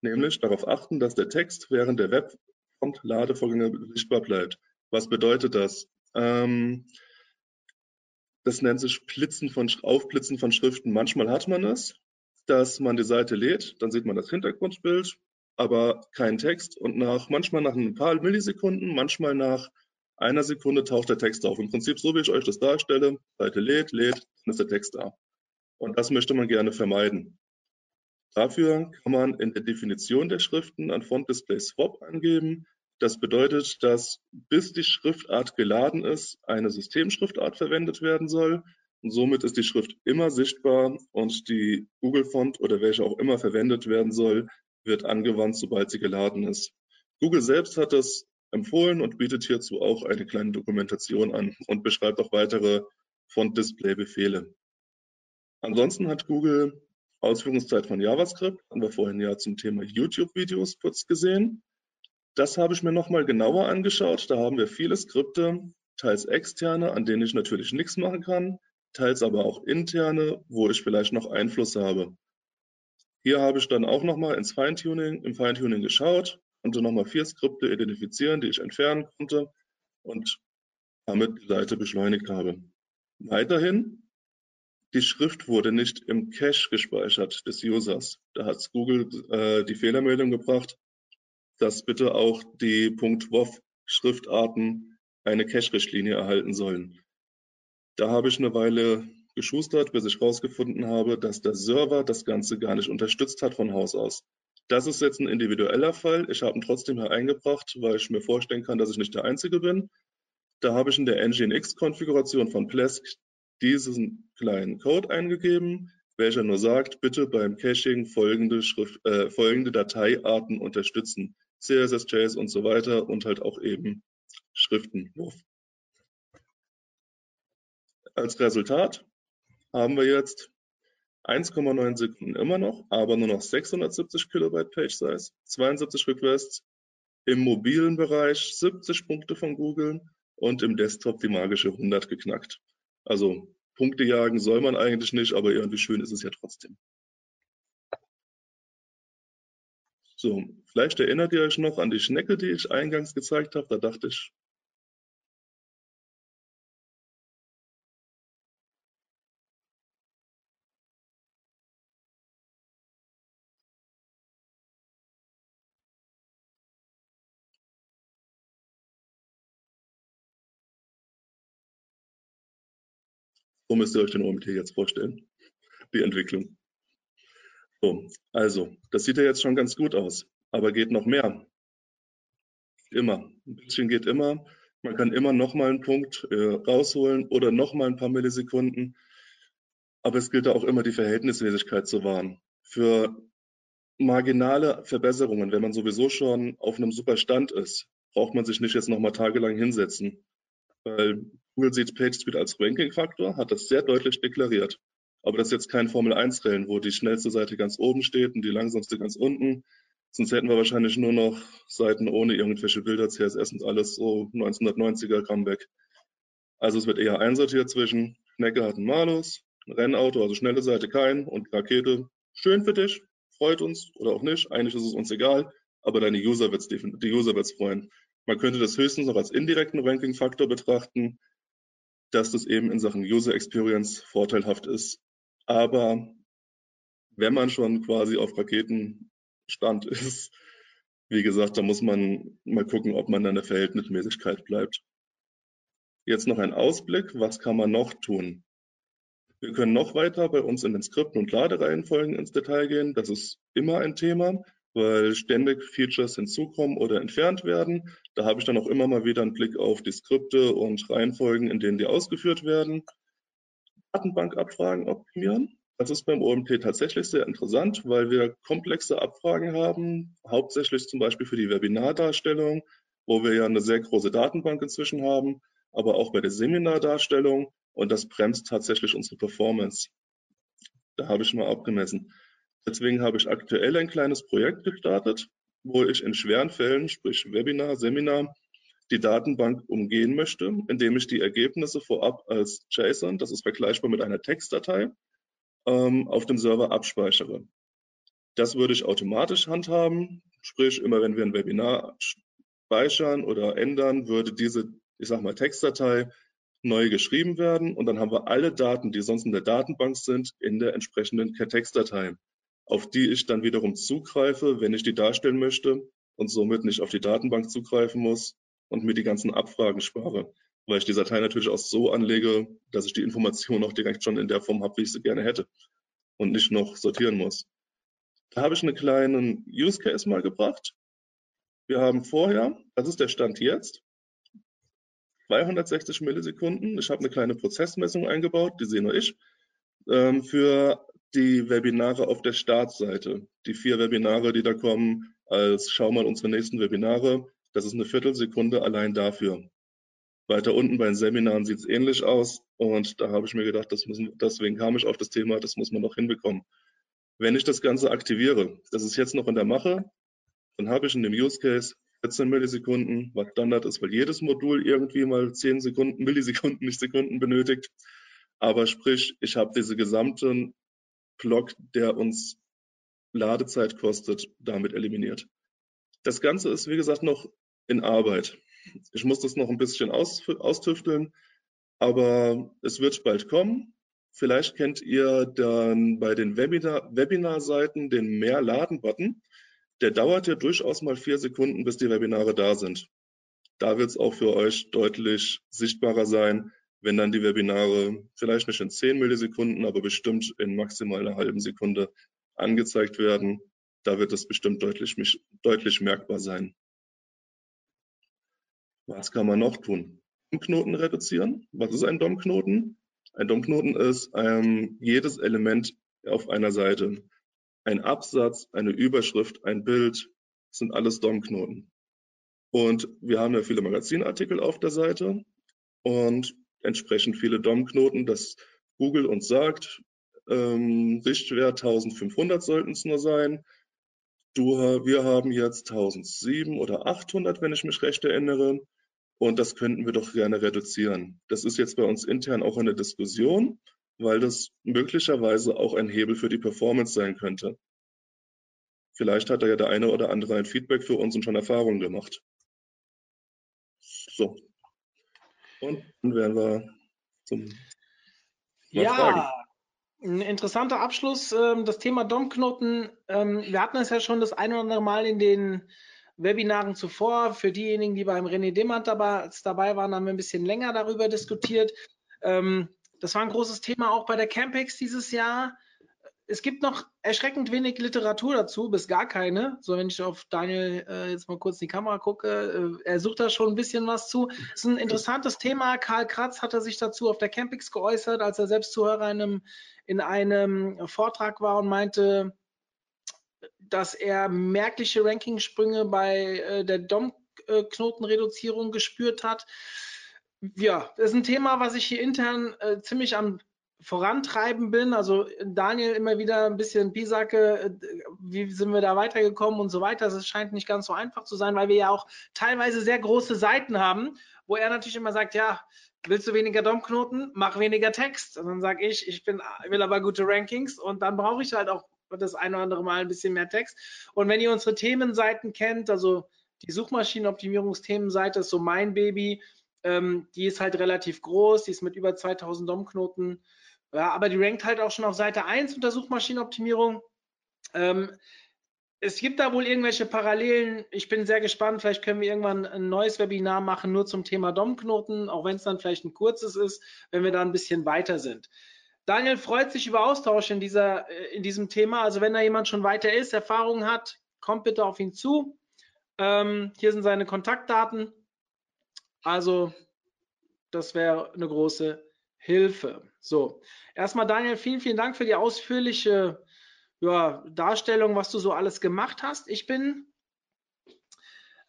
nämlich darauf achten, dass der Text während der Webfont-Ladevorgänge sichtbar bleibt. Was bedeutet das? Ähm, das nennt sich Blitzen von, Aufblitzen von Schriften. Manchmal hat man es, dass man die Seite lädt, dann sieht man das Hintergrundbild, aber kein Text und nach, manchmal nach ein paar Millisekunden, manchmal nach einer Sekunde taucht der Text auf. Im Prinzip so, wie ich euch das darstelle, Seite lädt, lädt, dann ist der Text da. Und das möchte man gerne vermeiden. Dafür kann man in der Definition der Schriften ein Font Display Swap angeben. Das bedeutet, dass bis die Schriftart geladen ist, eine Systemschriftart verwendet werden soll. Und somit ist die Schrift immer sichtbar und die Google Font oder welche auch immer verwendet werden soll, wird angewandt, sobald sie geladen ist. Google selbst hat das empfohlen und bietet hierzu auch eine kleine Dokumentation an und beschreibt auch weitere Font-Display-Befehle. Ansonsten hat Google Ausführungszeit von JavaScript, haben wir vorhin ja zum Thema YouTube-Videos kurz gesehen. Das habe ich mir nochmal genauer angeschaut. Da haben wir viele Skripte, teils externe, an denen ich natürlich nichts machen kann, teils aber auch interne, wo ich vielleicht noch Einfluss habe. Hier habe ich dann auch nochmal ins Feintuning, im Feintuning geschaut, konnte nochmal vier Skripte identifizieren, die ich entfernen konnte und damit die Seite beschleunigt habe. Weiterhin, die Schrift wurde nicht im Cache gespeichert des Users. Da hat Google äh, die Fehlermeldung gebracht, dass bitte auch die .wof Schriftarten eine Cache-Richtlinie erhalten sollen. Da habe ich eine Weile geschustert, bis ich herausgefunden habe, dass der Server das Ganze gar nicht unterstützt hat von Haus aus. Das ist jetzt ein individueller Fall. Ich habe ihn trotzdem hereingebracht, weil ich mir vorstellen kann, dass ich nicht der Einzige bin. Da habe ich in der Nginx-Konfiguration von Plesk diesen kleinen Code eingegeben, welcher nur sagt, bitte beim Caching folgende, Schrift, äh, folgende Dateiarten unterstützen. CSS, JS und so weiter und halt auch eben Schriftenwurf. Als Resultat haben wir jetzt 1,9 Sekunden immer noch, aber nur noch 670 Kilobyte Page Size, 72 Requests, im mobilen Bereich 70 Punkte von Google und im Desktop die magische 100 geknackt. Also Punkte jagen soll man eigentlich nicht, aber irgendwie schön ist es ja trotzdem. So, vielleicht erinnert ihr euch noch an die Schnecke, die ich eingangs gezeigt habe. Da dachte ich, So müsst ihr euch den OMT jetzt vorstellen, die Entwicklung. So, also, das sieht ja jetzt schon ganz gut aus, aber geht noch mehr. Immer. Ein bisschen geht immer. Man kann immer noch mal einen Punkt äh, rausholen oder noch mal ein paar Millisekunden. Aber es gilt da auch immer die Verhältnismäßigkeit zu wahren. Für marginale Verbesserungen, wenn man sowieso schon auf einem super Stand ist, braucht man sich nicht jetzt noch mal tagelang hinsetzen. Weil Google sieht PageSpeed als Ranking-Faktor, hat das sehr deutlich deklariert. Aber das ist jetzt kein Formel-1-Rennen, wo die schnellste Seite ganz oben steht und die langsamste ganz unten. Sonst hätten wir wahrscheinlich nur noch Seiten ohne irgendwelche Bilder, CSS und alles so 1990er Comeback. Also es wird eher einsortiert zwischen Schnecke hat einen Malus, ein Rennauto, also schnelle Seite kein und Rakete. Schön für dich, freut uns oder auch nicht. Eigentlich ist es uns egal, aber deine User wird's die User wird's freuen. Man könnte das höchstens noch als indirekten Ranking-Faktor betrachten, dass das eben in Sachen User Experience vorteilhaft ist. Aber wenn man schon quasi auf Raketenstand ist, wie gesagt, da muss man mal gucken, ob man in der Verhältnismäßigkeit bleibt. Jetzt noch ein Ausblick. Was kann man noch tun? Wir können noch weiter bei uns in den Skripten und Ladereihenfolgen ins Detail gehen. Das ist immer ein Thema weil ständig Features hinzukommen oder entfernt werden. Da habe ich dann auch immer mal wieder einen Blick auf die Skripte und Reihenfolgen, in denen die ausgeführt werden. Datenbankabfragen optimieren. Das ist beim OMT tatsächlich sehr interessant, weil wir komplexe Abfragen haben, hauptsächlich zum Beispiel für die Webinardarstellung, wo wir ja eine sehr große Datenbank inzwischen haben, aber auch bei der Seminardarstellung und das bremst tatsächlich unsere Performance. Da habe ich mal abgemessen. Deswegen habe ich aktuell ein kleines Projekt gestartet, wo ich in schweren Fällen, sprich Webinar, Seminar, die Datenbank umgehen möchte, indem ich die Ergebnisse vorab als JSON, das ist vergleichbar mit einer Textdatei, ähm, auf dem Server abspeichere. Das würde ich automatisch handhaben, sprich immer wenn wir ein Webinar speichern oder ändern, würde diese, ich sag mal, Textdatei neu geschrieben werden und dann haben wir alle Daten, die sonst in der Datenbank sind, in der entsprechenden Textdatei auf die ich dann wiederum zugreife, wenn ich die darstellen möchte und somit nicht auf die Datenbank zugreifen muss und mir die ganzen Abfragen spare, weil ich die Datei natürlich auch so anlege, dass ich die Information auch direkt schon in der Form habe, wie ich sie gerne hätte und nicht noch sortieren muss. Da habe ich einen kleinen Use Case mal gebracht. Wir haben vorher, das ist der Stand jetzt, 260 Millisekunden. Ich habe eine kleine Prozessmessung eingebaut, die sehe nur ich, ähm, für die Webinare auf der Startseite. Die vier Webinare, die da kommen, als schau mal unsere nächsten Webinare, das ist eine Viertelsekunde allein dafür. Weiter unten bei den Seminaren sieht es ähnlich aus und da habe ich mir gedacht, das müssen, deswegen kam ich auf das Thema, das muss man noch hinbekommen. Wenn ich das Ganze aktiviere, das ist jetzt noch in der Mache, dann habe ich in dem Use Case 14 Millisekunden, was Standard ist, weil jedes Modul irgendwie mal 10 Sekunden, Millisekunden, nicht Sekunden benötigt. Aber sprich, ich habe diese gesamten Block, der uns Ladezeit kostet, damit eliminiert. Das Ganze ist, wie gesagt, noch in Arbeit. Ich muss das noch ein bisschen aus, austüfteln, aber es wird bald kommen. Vielleicht kennt ihr dann bei den Webinar-Seiten den Mehr-Laden-Button. Der dauert ja durchaus mal vier Sekunden, bis die Webinare da sind. Da wird es auch für euch deutlich sichtbarer sein, wenn dann die Webinare vielleicht nicht in 10 Millisekunden, aber bestimmt in maximal einer halben Sekunde angezeigt werden. Da wird es bestimmt deutlich, deutlich merkbar sein. Was kann man noch tun? DOM-Knoten reduzieren. Was ist ein DOM-Knoten? Ein DOM-Knoten ist ähm, jedes Element auf einer Seite. Ein Absatz, eine Überschrift, ein Bild sind alles DOM-Knoten. Und wir haben ja viele Magazinartikel auf der Seite und entsprechend viele DOM-Knoten, dass Google uns sagt, ähm, Richtwert 1500 sollten es nur sein. Du, wir haben jetzt 1007 oder 800, wenn ich mich recht erinnere. Und das könnten wir doch gerne reduzieren. Das ist jetzt bei uns intern auch eine Diskussion, weil das möglicherweise auch ein Hebel für die Performance sein könnte. Vielleicht hat da ja der eine oder andere ein Feedback für uns und schon Erfahrungen gemacht. So, und dann wären wir zum ja, Fragen. ein interessanter Abschluss. Ähm, das Thema DOM-Knoten. Ähm, wir hatten es ja schon das ein oder andere Mal in den Webinaren zuvor. Für diejenigen, die beim René Demand dabei, dabei waren, haben wir ein bisschen länger darüber diskutiert. Ähm, das war ein großes Thema auch bei der Campex dieses Jahr es gibt noch erschreckend wenig Literatur dazu, bis gar keine. So, wenn ich auf Daniel äh, jetzt mal kurz in die Kamera gucke, äh, er sucht da schon ein bisschen was zu. Es ist ein interessantes Thema. Karl Kratz hatte sich dazu auf der Campix geäußert, als er selbst Zuhörer in einem, in einem Vortrag war und meinte, dass er merkliche Rankingsprünge bei äh, der DOM-Knotenreduzierung gespürt hat. Ja, das ist ein Thema, was ich hier intern äh, ziemlich am vorantreiben bin. Also Daniel immer wieder ein bisschen Pisacke, wie sind wir da weitergekommen und so weiter. Es scheint nicht ganz so einfach zu sein, weil wir ja auch teilweise sehr große Seiten haben, wo er natürlich immer sagt, ja, willst du weniger DOM-Knoten, mach weniger Text. Und dann sage ich, ich bin, will aber gute Rankings und dann brauche ich halt auch das eine oder andere Mal ein bisschen mehr Text. Und wenn ihr unsere Themenseiten kennt, also die Suchmaschinenoptimierungsthemenseite ist so mein Baby, ähm, die ist halt relativ groß, die ist mit über 2000 DOM-Knoten ja, aber die rankt halt auch schon auf Seite 1 unter Suchmaschinenoptimierung. Ähm, es gibt da wohl irgendwelche Parallelen. Ich bin sehr gespannt. Vielleicht können wir irgendwann ein neues Webinar machen, nur zum Thema DOM-Knoten, auch wenn es dann vielleicht ein kurzes ist, wenn wir da ein bisschen weiter sind. Daniel freut sich über Austausch in, dieser, äh, in diesem Thema. Also wenn da jemand schon weiter ist, Erfahrung hat, kommt bitte auf ihn zu. Ähm, hier sind seine Kontaktdaten. Also das wäre eine große Hilfe. So, erstmal Daniel, vielen, vielen Dank für die ausführliche ja, Darstellung, was du so alles gemacht hast. Ich bin,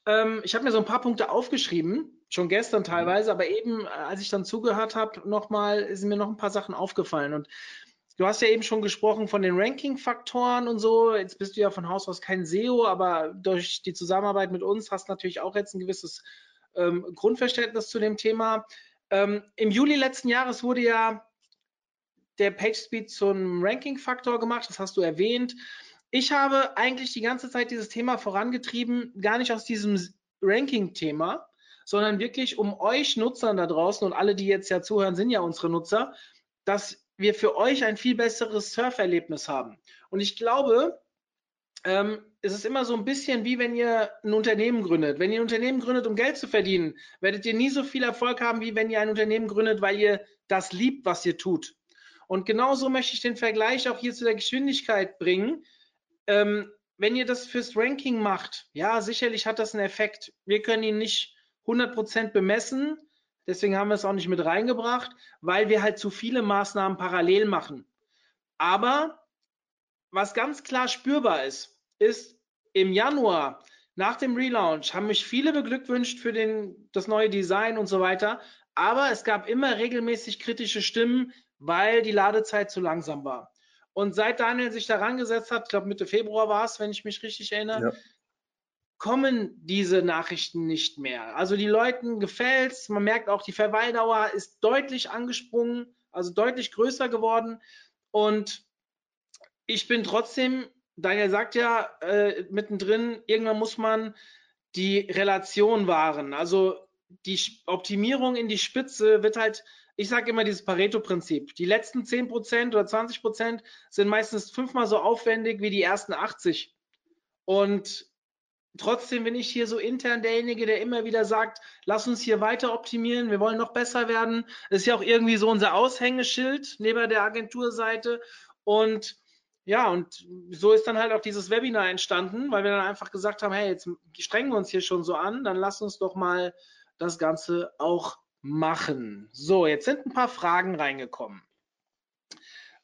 ähm, ich habe mir so ein paar Punkte aufgeschrieben, schon gestern teilweise, aber eben, äh, als ich dann zugehört habe, nochmal, sind mir noch ein paar Sachen aufgefallen. Und du hast ja eben schon gesprochen von den Ranking-Faktoren und so. Jetzt bist du ja von Haus aus kein SEO, aber durch die Zusammenarbeit mit uns hast du natürlich auch jetzt ein gewisses ähm, Grundverständnis zu dem Thema. Ähm, Im Juli letzten Jahres wurde ja der PageSpeed zum Ranking-Faktor gemacht, das hast du erwähnt. Ich habe eigentlich die ganze Zeit dieses Thema vorangetrieben, gar nicht aus diesem Ranking-Thema, sondern wirklich um euch Nutzern da draußen und alle, die jetzt ja zuhören, sind ja unsere Nutzer, dass wir für euch ein viel besseres Surferlebnis haben. Und ich glaube, ähm, es ist immer so ein bisschen wie wenn ihr ein Unternehmen gründet. Wenn ihr ein Unternehmen gründet, um Geld zu verdienen, werdet ihr nie so viel Erfolg haben, wie wenn ihr ein Unternehmen gründet, weil ihr das liebt, was ihr tut. Und genauso möchte ich den Vergleich auch hier zu der Geschwindigkeit bringen. ähm, wenn ihr das fürs Ranking macht, ja, sicherlich hat das einen Effekt. Wir können ihn nicht 100% bemessen, deswegen haben wir es auch nicht mit reingebracht, weil wir halt zu viele Maßnahmen parallel machen. Aber was ganz klar spürbar ist, ist im Januar nach dem Relaunch haben mich viele beglückwünscht für den, das neue Design und so weiter. Aber es gab immer regelmäßig kritische Stimmen, weil die Ladezeit zu langsam war. Und seit Daniel sich daran gesetzt hat, ich glaube Mitte Februar war es, wenn ich mich richtig erinnere, ja. Kommen diese Nachrichten nicht mehr. Also die Leuten gefällt es. Man merkt auch, die Verweildauer ist deutlich angesprungen, also deutlich größer geworden. Und ich bin trotzdem Daniel sagt ja äh, mittendrin, irgendwann muss man die Relation wahren. Also die Optimierung in die Spitze wird halt, ich sage immer dieses Pareto-Prinzip. Die letzten 10% oder 20% sind meistens fünfmal so aufwendig wie die ersten 80. Und trotzdem bin ich hier so intern derjenige, der immer wieder sagt, lass uns hier weiter optimieren, wir wollen noch besser werden. Das ist ja auch irgendwie so unser Aushängeschild neben der Agenturseite. Und ja, und so ist dann halt auch dieses Webinar entstanden, weil wir dann einfach gesagt haben, hey, jetzt strengen wir uns hier schon so an, dann lass uns doch mal das Ganze auch machen. So, jetzt sind ein paar Fragen reingekommen.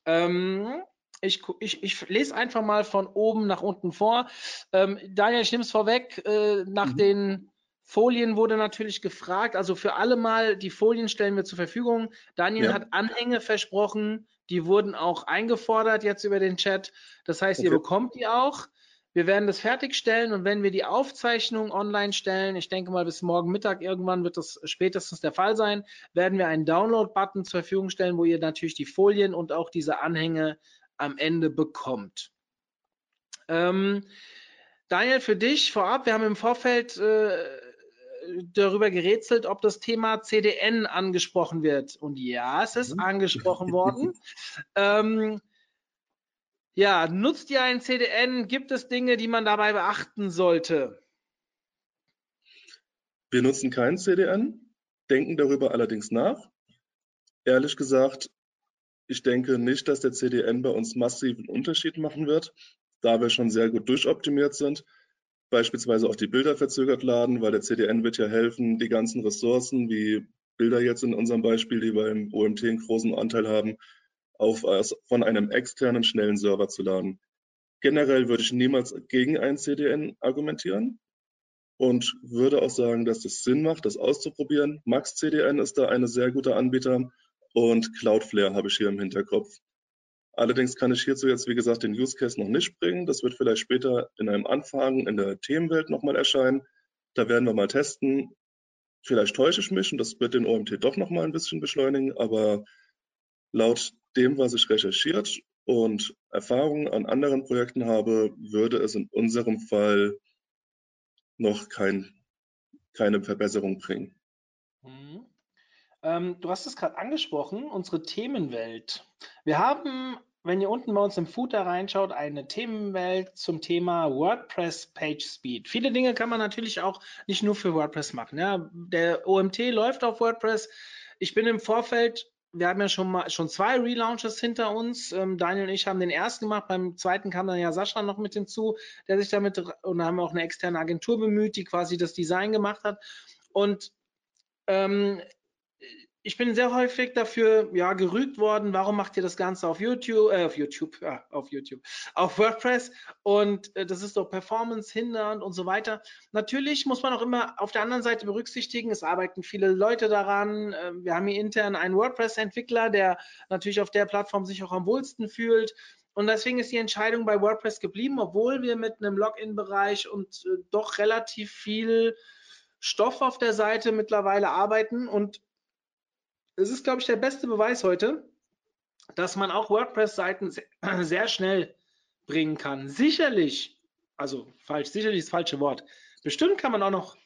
Ähm, ich, ich, ich, lese einfach mal von oben nach unten vor. Ähm, Daniel, ich nehme es vorweg. Äh, nach mhm. den Folien wurde natürlich gefragt, also für alle mal, die Folien stellen wir zur Verfügung. Daniel ja. hat Anhänge versprochen die wurden auch eingefordert jetzt über den Chat. Das heißt, okay. ihr bekommt die auch. Wir werden das fertigstellen und wenn wir die Aufzeichnung online stellen, ich denke mal bis morgen Mittag irgendwann wird das spätestens der Fall sein, werden wir einen Download-Button zur Verfügung stellen, wo ihr natürlich die Folien und auch diese Anhänge am Ende bekommt. Ähm, Daniel, für dich vorab, wir haben im Vorfeld äh, darüber gerätselt, ob das Thema CDN angesprochen wird. Und ja, es ist mhm. angesprochen worden. ähm, ja, nutzt ihr ein CDN? Gibt es Dinge, die man dabei beachten sollte? Wir nutzen kein CDN, denken darüber allerdings nach. Ehrlich gesagt, ich denke nicht, dass der CDN bei uns massiven Unterschied machen wird, da wir schon sehr gut durchoptimiert sind beispielsweise auch die Bilder verzögert laden, weil der CDN wird ja helfen, die ganzen Ressourcen, wie Bilder jetzt in unserem Beispiel, die beim OMT einen großen Anteil haben, auf, von einem externen schnellen Server zu laden. Generell würde ich niemals gegen ein CDN argumentieren und würde auch sagen, dass es Sinn macht, das auszuprobieren. Max CDN ist da eine sehr gute Anbieter und Cloudflare habe ich hier im Hinterkopf. Allerdings kann ich hierzu jetzt, wie gesagt, den Use Case noch nicht bringen. Das wird vielleicht später in einem Anfang in der Themenwelt nochmal erscheinen. Da werden wir mal testen. Vielleicht täusche ich mich und das wird den OMT doch nochmal ein bisschen beschleunigen, aber laut dem, was ich recherchiert und Erfahrungen an anderen Projekten habe, würde es in unserem Fall noch kein, keine Verbesserung bringen. Mhm. Ähm, du hast es gerade angesprochen, unsere Themenwelt. Wir haben wenn ihr unten bei uns im Footer reinschaut, eine Themenwelt zum Thema WordPress Page Speed. Viele Dinge kann man natürlich auch nicht nur für WordPress machen. Ja. Der OMT läuft auf WordPress. Ich bin im Vorfeld, wir haben ja schon mal schon zwei Relaunches hinter uns. Ähm, Daniel und ich haben den ersten gemacht. Beim zweiten kam dann ja Sascha noch mit hinzu, der sich damit und haben auch eine externe Agentur bemüht, die quasi das Design gemacht hat. Und ähm, ich bin sehr häufig dafür ja, gerügt worden, warum macht ihr das Ganze auf YouTube, äh, auf YouTube, ja, auf YouTube, auf WordPress und äh, das ist doch Performance hindernd und so weiter. Natürlich muss man auch immer auf der anderen Seite berücksichtigen, es arbeiten viele Leute daran. Äh, wir haben hier intern einen WordPress-Entwickler, der natürlich auf der Plattform sich auch am wohlsten fühlt. Und deswegen ist die Entscheidung bei WordPress geblieben, obwohl wir mit einem Login-Bereich und äh, doch relativ viel Stoff auf der Seite mittlerweile arbeiten und es ist, glaube ich, der beste Beweis heute, dass man auch WordPress-Seiten sehr schnell bringen kann. Sicherlich, also falsch, sicherlich das falsche Wort. Bestimmt kann man auch noch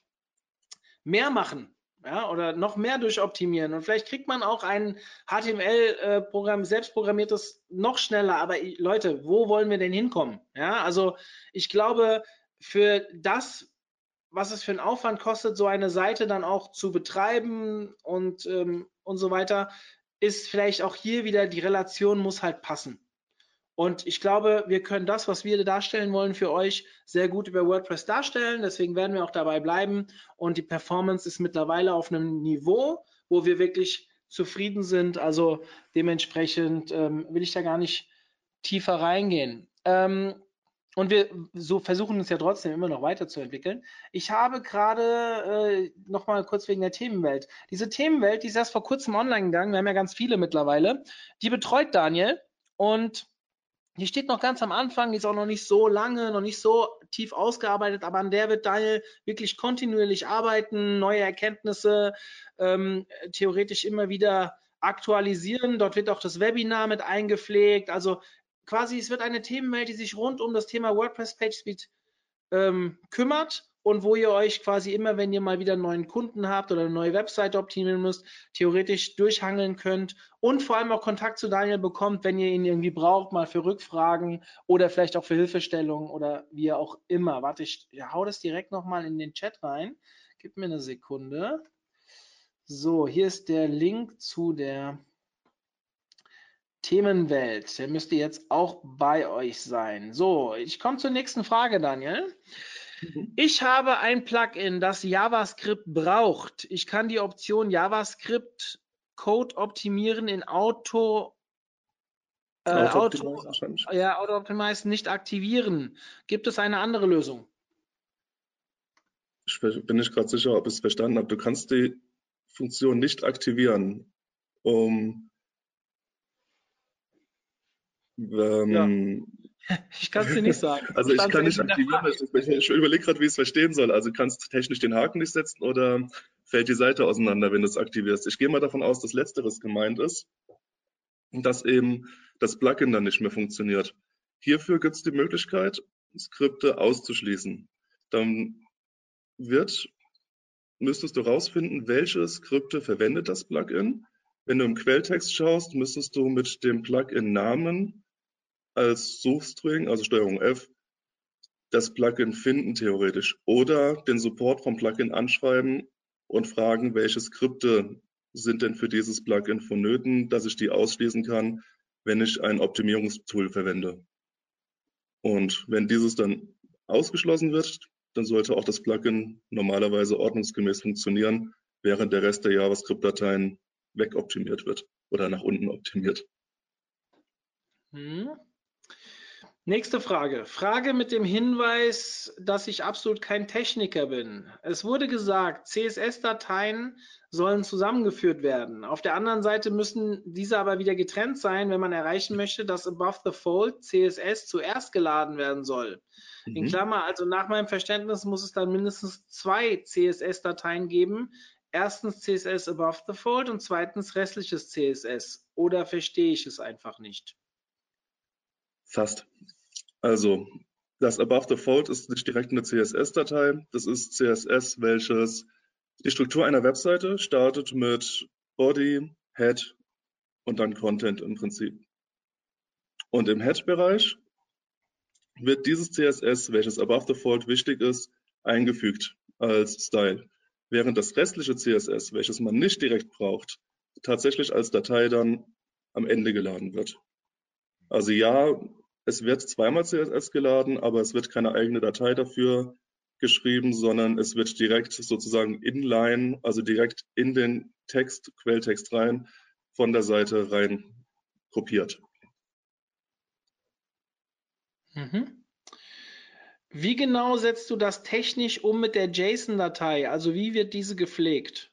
mehr machen, ja, oder noch mehr durchoptimieren. Und vielleicht kriegt man auch ein HTML-Programm, äh, selbstprogrammiertes, noch schneller. Aber Leute, wo wollen wir denn hinkommen? Ja, also ich glaube, für das, was es für einen Aufwand kostet, so eine Seite dann auch zu betreiben und, ähm, und so weiter, ist vielleicht auch hier wieder die Relation muss halt passen. Und ich glaube, wir können das, was wir darstellen wollen für euch, sehr gut über WordPress darstellen. Deswegen werden wir auch dabei bleiben. Und die Performance ist mittlerweile auf einem Niveau, wo wir wirklich zufrieden sind. Also dementsprechend ähm, will ich da gar nicht tiefer reingehen. Ähm, und wir so versuchen uns ja trotzdem immer noch weiterzuentwickeln. Ich habe gerade äh, noch mal kurz wegen der Themenwelt. Diese Themenwelt, die ist erst vor kurzem online gegangen. Wir haben ja ganz viele mittlerweile. Die betreut Daniel und die steht noch ganz am Anfang, die ist auch noch nicht so lange, noch nicht so tief ausgearbeitet, aber an der wird Daniel wirklich kontinuierlich arbeiten, neue Erkenntnisse ähm, theoretisch immer wieder aktualisieren. Dort wird auch das Webinar mit eingepflegt. Also quasi, es wird eine Themenwelt, die sich rund um das Thema WordPress PageSpeed ähm, kümmert und wo ihr euch quasi immer, wenn ihr mal wieder einen neuen Kunden habt oder eine neue Webseite optimieren müsst, theoretisch durchhangeln könnt und vor allem auch Kontakt zu Daniel bekommt, wenn ihr ihn irgendwie braucht, mal für Rückfragen oder vielleicht auch für Hilfestellungen oder wie auch immer. Warte, ich hau das direkt nochmal in den Chat rein. Gib mir eine Sekunde. So, hier ist der Link zu der Themenwelt. Der müsste jetzt auch bei euch sein. So, ich komme zur nächsten Frage, Daniel. Mhm. Ich habe ein Plugin, das JavaScript braucht. Ich kann die Option JavaScript Code optimieren in Auto äh, Auto, ja, Auto Optimize nicht aktivieren. Gibt es eine andere Lösung? Ich bin nicht gerade sicher, ob ich es verstanden habe. Du kannst die Funktion nicht aktivieren, um ähm, ich kann es dir nicht sagen. Also ich kann nicht aktivieren, ich, ich überlege gerade, wie ich es verstehen soll. Also kannst du technisch den Haken nicht setzen oder fällt die Seite auseinander, wenn du es aktivierst. Ich gehe mal davon aus, dass letzteres gemeint ist und dass eben das Plugin dann nicht mehr funktioniert. Hierfür gibt es die Möglichkeit, Skripte auszuschließen. Dann wird, müsstest du rausfinden, welche Skripte verwendet das Plugin. Wenn du im Quelltext schaust, müsstest du mit dem Plugin-Namen als Suchstring, also Steuerung F, das Plugin finden theoretisch oder den Support vom Plugin anschreiben und fragen, welche Skripte sind denn für dieses Plugin vonnöten, dass ich die ausschließen kann, wenn ich ein Optimierungstool verwende. Und wenn dieses dann ausgeschlossen wird, dann sollte auch das Plugin normalerweise ordnungsgemäß funktionieren, während der Rest der JavaScript-Dateien wegoptimiert wird oder nach unten optimiert. Hm. Nächste Frage. Frage mit dem Hinweis, dass ich absolut kein Techniker bin. Es wurde gesagt, CSS-Dateien sollen zusammengeführt werden. Auf der anderen Seite müssen diese aber wieder getrennt sein, wenn man erreichen möchte, dass above the fold CSS zuerst geladen werden soll. Mhm. In Klammer, also nach meinem Verständnis muss es dann mindestens zwei CSS-Dateien geben. Erstens CSS above the fold und zweitens restliches CSS. Oder verstehe ich es einfach nicht? Fast. Also, das Above Fold ist nicht direkt eine CSS-Datei. Das ist CSS, welches die Struktur einer Webseite startet mit Body, Head und dann Content im Prinzip. Und im Head-Bereich wird dieses CSS, welches Above Fold wichtig ist, eingefügt als Style. Während das restliche CSS, welches man nicht direkt braucht, tatsächlich als Datei dann am Ende geladen wird. Also ja, es wird zweimal CSS geladen, aber es wird keine eigene Datei dafür geschrieben, sondern es wird direkt sozusagen inline, also direkt in den Text, Quelltext rein, von der Seite rein kopiert. Mhm. Wie genau setzt du das technisch um mit der JSON-Datei? Also wie wird diese gepflegt?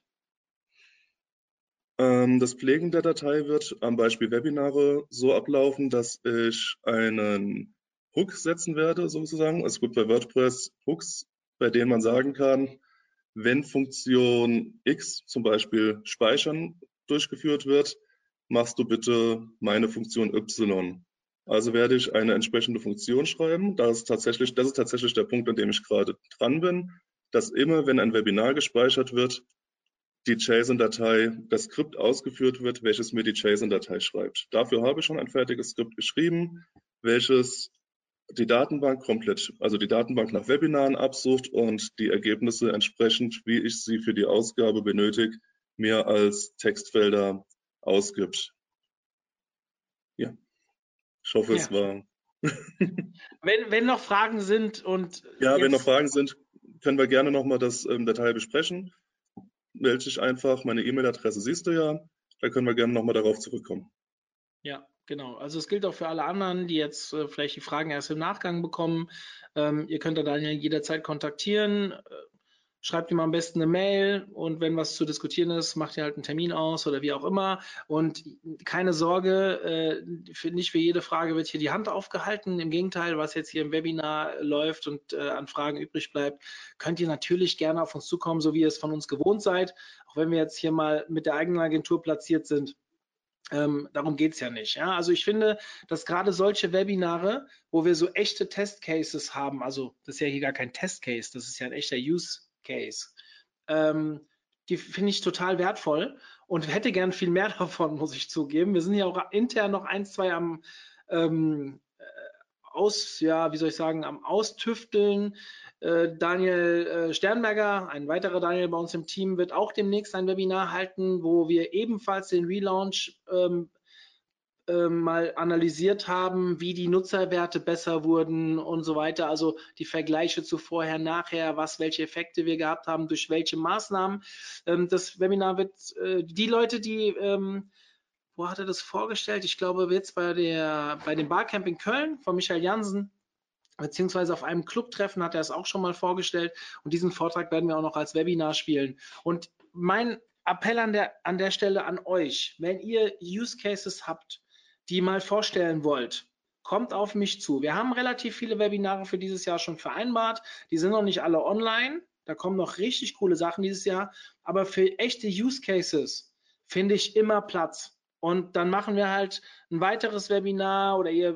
Ähm, das Pflegen der Datei wird am Beispiel Webinare so ablaufen, dass ich einen Hook setzen werde, sozusagen. Es gibt bei WordPress Hooks, bei denen man sagen kann, wenn Funktion X, zum Beispiel Speichern, durchgeführt wird, machst du bitte meine Funktion Y. Also werde ich eine entsprechende Funktion schreiben. Das ist tatsächlich, das ist tatsächlich der Punkt, an dem ich gerade dran bin, dass immer, wenn ein Webinar gespeichert wird, die JSON-Datei, das Skript ausgeführt wird, welches mir die JSON-Datei schreibt. Dafür habe ich schon ein fertiges Skript geschrieben, welches die Datenbank komplett, also die Datenbank nach Webinaren absucht und die Ergebnisse entsprechend, wie ich sie für die Ausgabe benötige, mir als Textfelder ausgibt. Ja. Ich hoffe, es Ja. war. Wenn, wenn noch Fragen sind und Ja, wenn noch Fragen sind, können wir gerne nochmal das ähm, Detail besprechen. Melde dich einfach, meine E-Mail-Adresse siehst du ja. Da können wir gerne nochmal darauf zurückkommen. Ja, genau. Also es gilt auch für alle anderen, die jetzt äh, vielleicht die Fragen erst im Nachgang bekommen. Ähm, ihr könnt da Daniel jederzeit kontaktieren. Schreibt ihm am besten eine Mail und wenn was zu diskutieren ist, macht ihr halt einen Termin aus oder wie auch immer. Und keine Sorge, äh, für, nicht für jede Frage wird hier die Hand aufgehalten. Im Gegenteil, was jetzt hier im Webinar läuft und äh, an Fragen übrig bleibt, könnt ihr natürlich gerne auf uns zukommen, so wie ihr es von uns gewohnt seid. Auch wenn wir jetzt hier mal mit der eigenen Agentur platziert sind. Ähm, darum geht es ja nicht. Ja? Also ich finde, dass gerade solche Webinare, wo wir so echte Testcases haben, also das ist ja hier gar kein Testcase, das ist ja ein echter Use Case, ähm, die finde ich total wertvoll und hätte gern viel mehr davon, muss ich zugeben. Wir sind ja auch intern noch eins, zwei am ähm, äh, aus, ja, wie soll ich sagen, am Austüfteln. Äh, Daniel äh, Sternberger, ein weiterer Daniel bei uns im Team, wird auch demnächst ein Webinar halten, wo wir ebenfalls den Relaunch ähm, mal analysiert haben, wie die Nutzerwerte besser wurden und so weiter. Also die Vergleiche zu vorher, nachher, was, welche Effekte wir gehabt haben, durch welche Maßnahmen. Ähm, das Webinar wird äh, die Leute, die ähm, wo hat er das vorgestellt? Ich glaube, jetzt bei der bei dem Barcamp in Köln von Michael Jansen, beziehungsweise auf einem Clubtreffen hat er es auch schon mal vorgestellt. Und diesen Vortrag werden wir auch noch als Webinar spielen. Und mein Appell an der, an der Stelle an euch, wenn ihr Use Cases habt, die mal vorstellen wollt, kommt auf mich zu. Wir haben relativ viele Webinare für dieses Jahr schon vereinbart. Die sind noch nicht alle online. Da kommen noch richtig coole Sachen dieses Jahr. Aber für echte Use Cases finde ich immer Platz. Und dann machen wir halt ein weiteres Webinar oder ihr,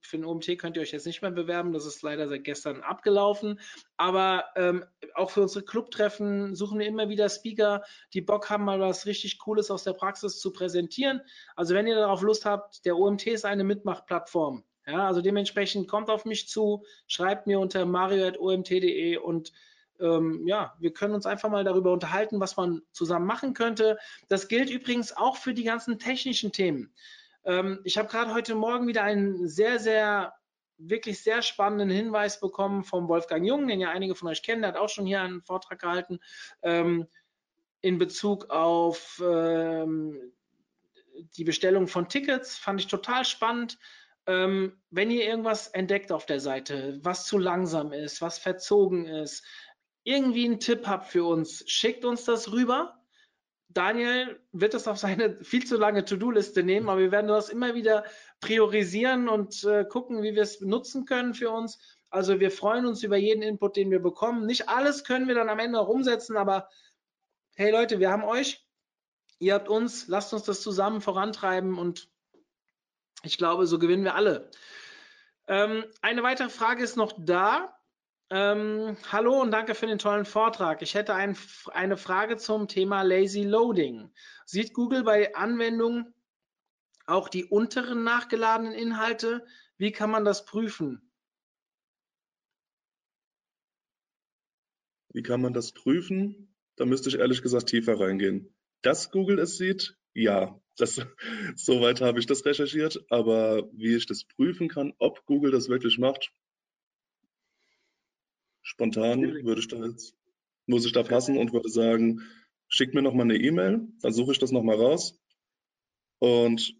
für den OMT könnt ihr euch jetzt nicht mehr bewerben, das ist leider seit gestern abgelaufen. Aber ähm, auch für unsere Clubtreffen suchen wir immer wieder Speaker, die Bock haben, mal was richtig Cooles aus der Praxis zu präsentieren. Also wenn ihr darauf Lust habt, der OMT ist eine Mitmachplattform. Ja, also dementsprechend kommt auf mich zu, schreibt mir unter mario.omt.de und ähm, ja, wir können uns einfach mal darüber unterhalten, was man zusammen machen könnte. Das gilt übrigens auch für die ganzen technischen Themen. Ähm, ich habe gerade heute Morgen wieder einen sehr, sehr, wirklich sehr spannenden Hinweis bekommen vom Wolfgang Jung, den ja einige von euch kennen, der hat auch schon hier einen Vortrag gehalten, ähm, in Bezug auf ähm, die Bestellung von Tickets. Fand ich total spannend. Ähm, wenn ihr irgendwas entdeckt auf der Seite, was zu langsam ist, was verzogen ist, irgendwie einen Tipp habt für uns, schickt uns das rüber. Daniel wird das auf seine viel zu lange To-Do-Liste nehmen, aber wir werden das immer wieder priorisieren und äh, gucken, wie wir es nutzen können für uns. Also wir freuen uns über jeden Input, den wir bekommen. Nicht alles können wir dann am Ende auch umsetzen, aber hey Leute, wir haben euch, ihr habt uns, lasst uns das zusammen vorantreiben und ich glaube, so gewinnen wir alle. Ähm, eine weitere Frage ist noch da. Ähm, hallo und danke für den tollen Vortrag. Ich hätte ein, eine Frage zum Thema Lazy Loading. Sieht Google bei Anwendungen auch die unteren nachgeladenen Inhalte? Wie kann man das prüfen? Wie kann man das prüfen? Da müsste ich ehrlich gesagt tiefer reingehen. Dass Google es sieht, ja, das, soweit habe ich das recherchiert, aber wie ich das prüfen kann, ob Google das wirklich macht, spontan würde ich da jetzt, muss ich da passen und würde sagen, schick mir nochmal eine E-Mail, dann suche ich das nochmal raus und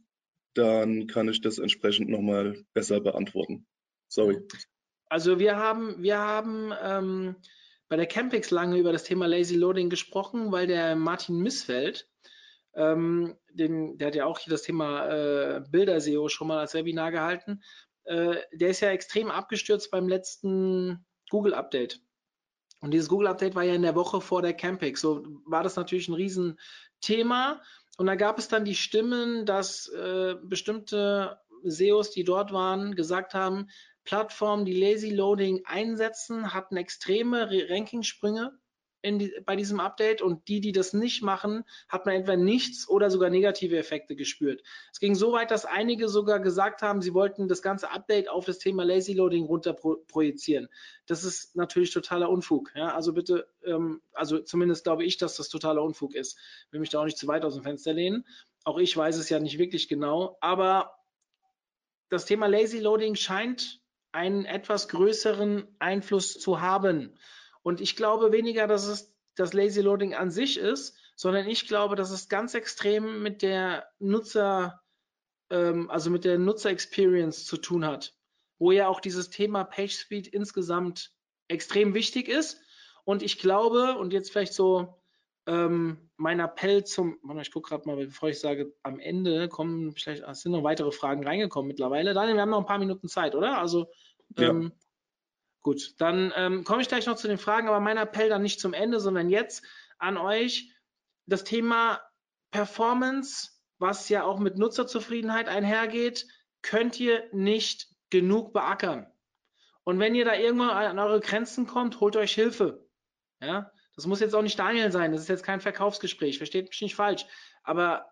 dann kann ich das entsprechend nochmal besser beantworten. Sorry. Also wir haben, wir haben ähm, bei der Campix lange über das Thema Lazy Loading gesprochen, weil der Martin Missfeld, ähm, den, der hat ja auch hier das Thema äh, Bilder-SEO schon mal als Webinar gehalten, äh, der ist ja extrem abgestürzt beim letzten Google-Update. Und dieses Google-Update war ja in der Woche vor der Campix. So war das natürlich ein Riesenthema. Und da gab es dann die Stimmen, dass äh, bestimmte SEOs, die dort waren, gesagt haben, Plattformen, die Lazy Loading einsetzen, hatten extreme Rankingsprünge in die, bei diesem Update und die, die das nicht machen, hat man entweder nichts oder sogar negative Effekte gespürt. Es ging so weit, dass einige sogar gesagt haben, sie wollten das ganze Update auf das Thema Lazy Loading runter pro projizieren. Das ist natürlich totaler Unfug. Ja? Also bitte, ähm, also zumindest glaube ich, dass das totaler Unfug ist. Will mich da auch nicht zu weit aus dem Fenster lehnen. Auch ich weiß es ja nicht wirklich genau, aber das Thema Lazy Loading scheint einen etwas größeren Einfluss zu haben. Und ich glaube weniger, dass es das Lazy Loading an sich ist, sondern ich glaube, dass es ganz extrem mit der Nutzer, ähm, also mit der Nutzer Experience zu tun hat, wo ja auch dieses Thema Page Speed insgesamt extrem wichtig ist. Und ich glaube, und jetzt vielleicht so ähm, mein Appell zum, ich gucke gerade mal, bevor ich sage, am Ende kommen vielleicht, es sind noch weitere Fragen reingekommen mittlerweile. Daniel, wir haben noch ein paar Minuten Zeit, oder? Also ähm, ja. Gut, dann ähm, komme ich gleich noch zu den Fragen, aber mein Appell dann nicht zum Ende, sondern jetzt an euch das Thema Performance, was ja auch mit Nutzerzufriedenheit einhergeht, könnt ihr nicht genug beackern. Und wenn ihr da irgendwann an eure Grenzen kommt, holt euch Hilfe. Ja, das muss jetzt auch nicht Daniel sein, das ist jetzt kein Verkaufsgespräch, versteht mich nicht falsch. Aber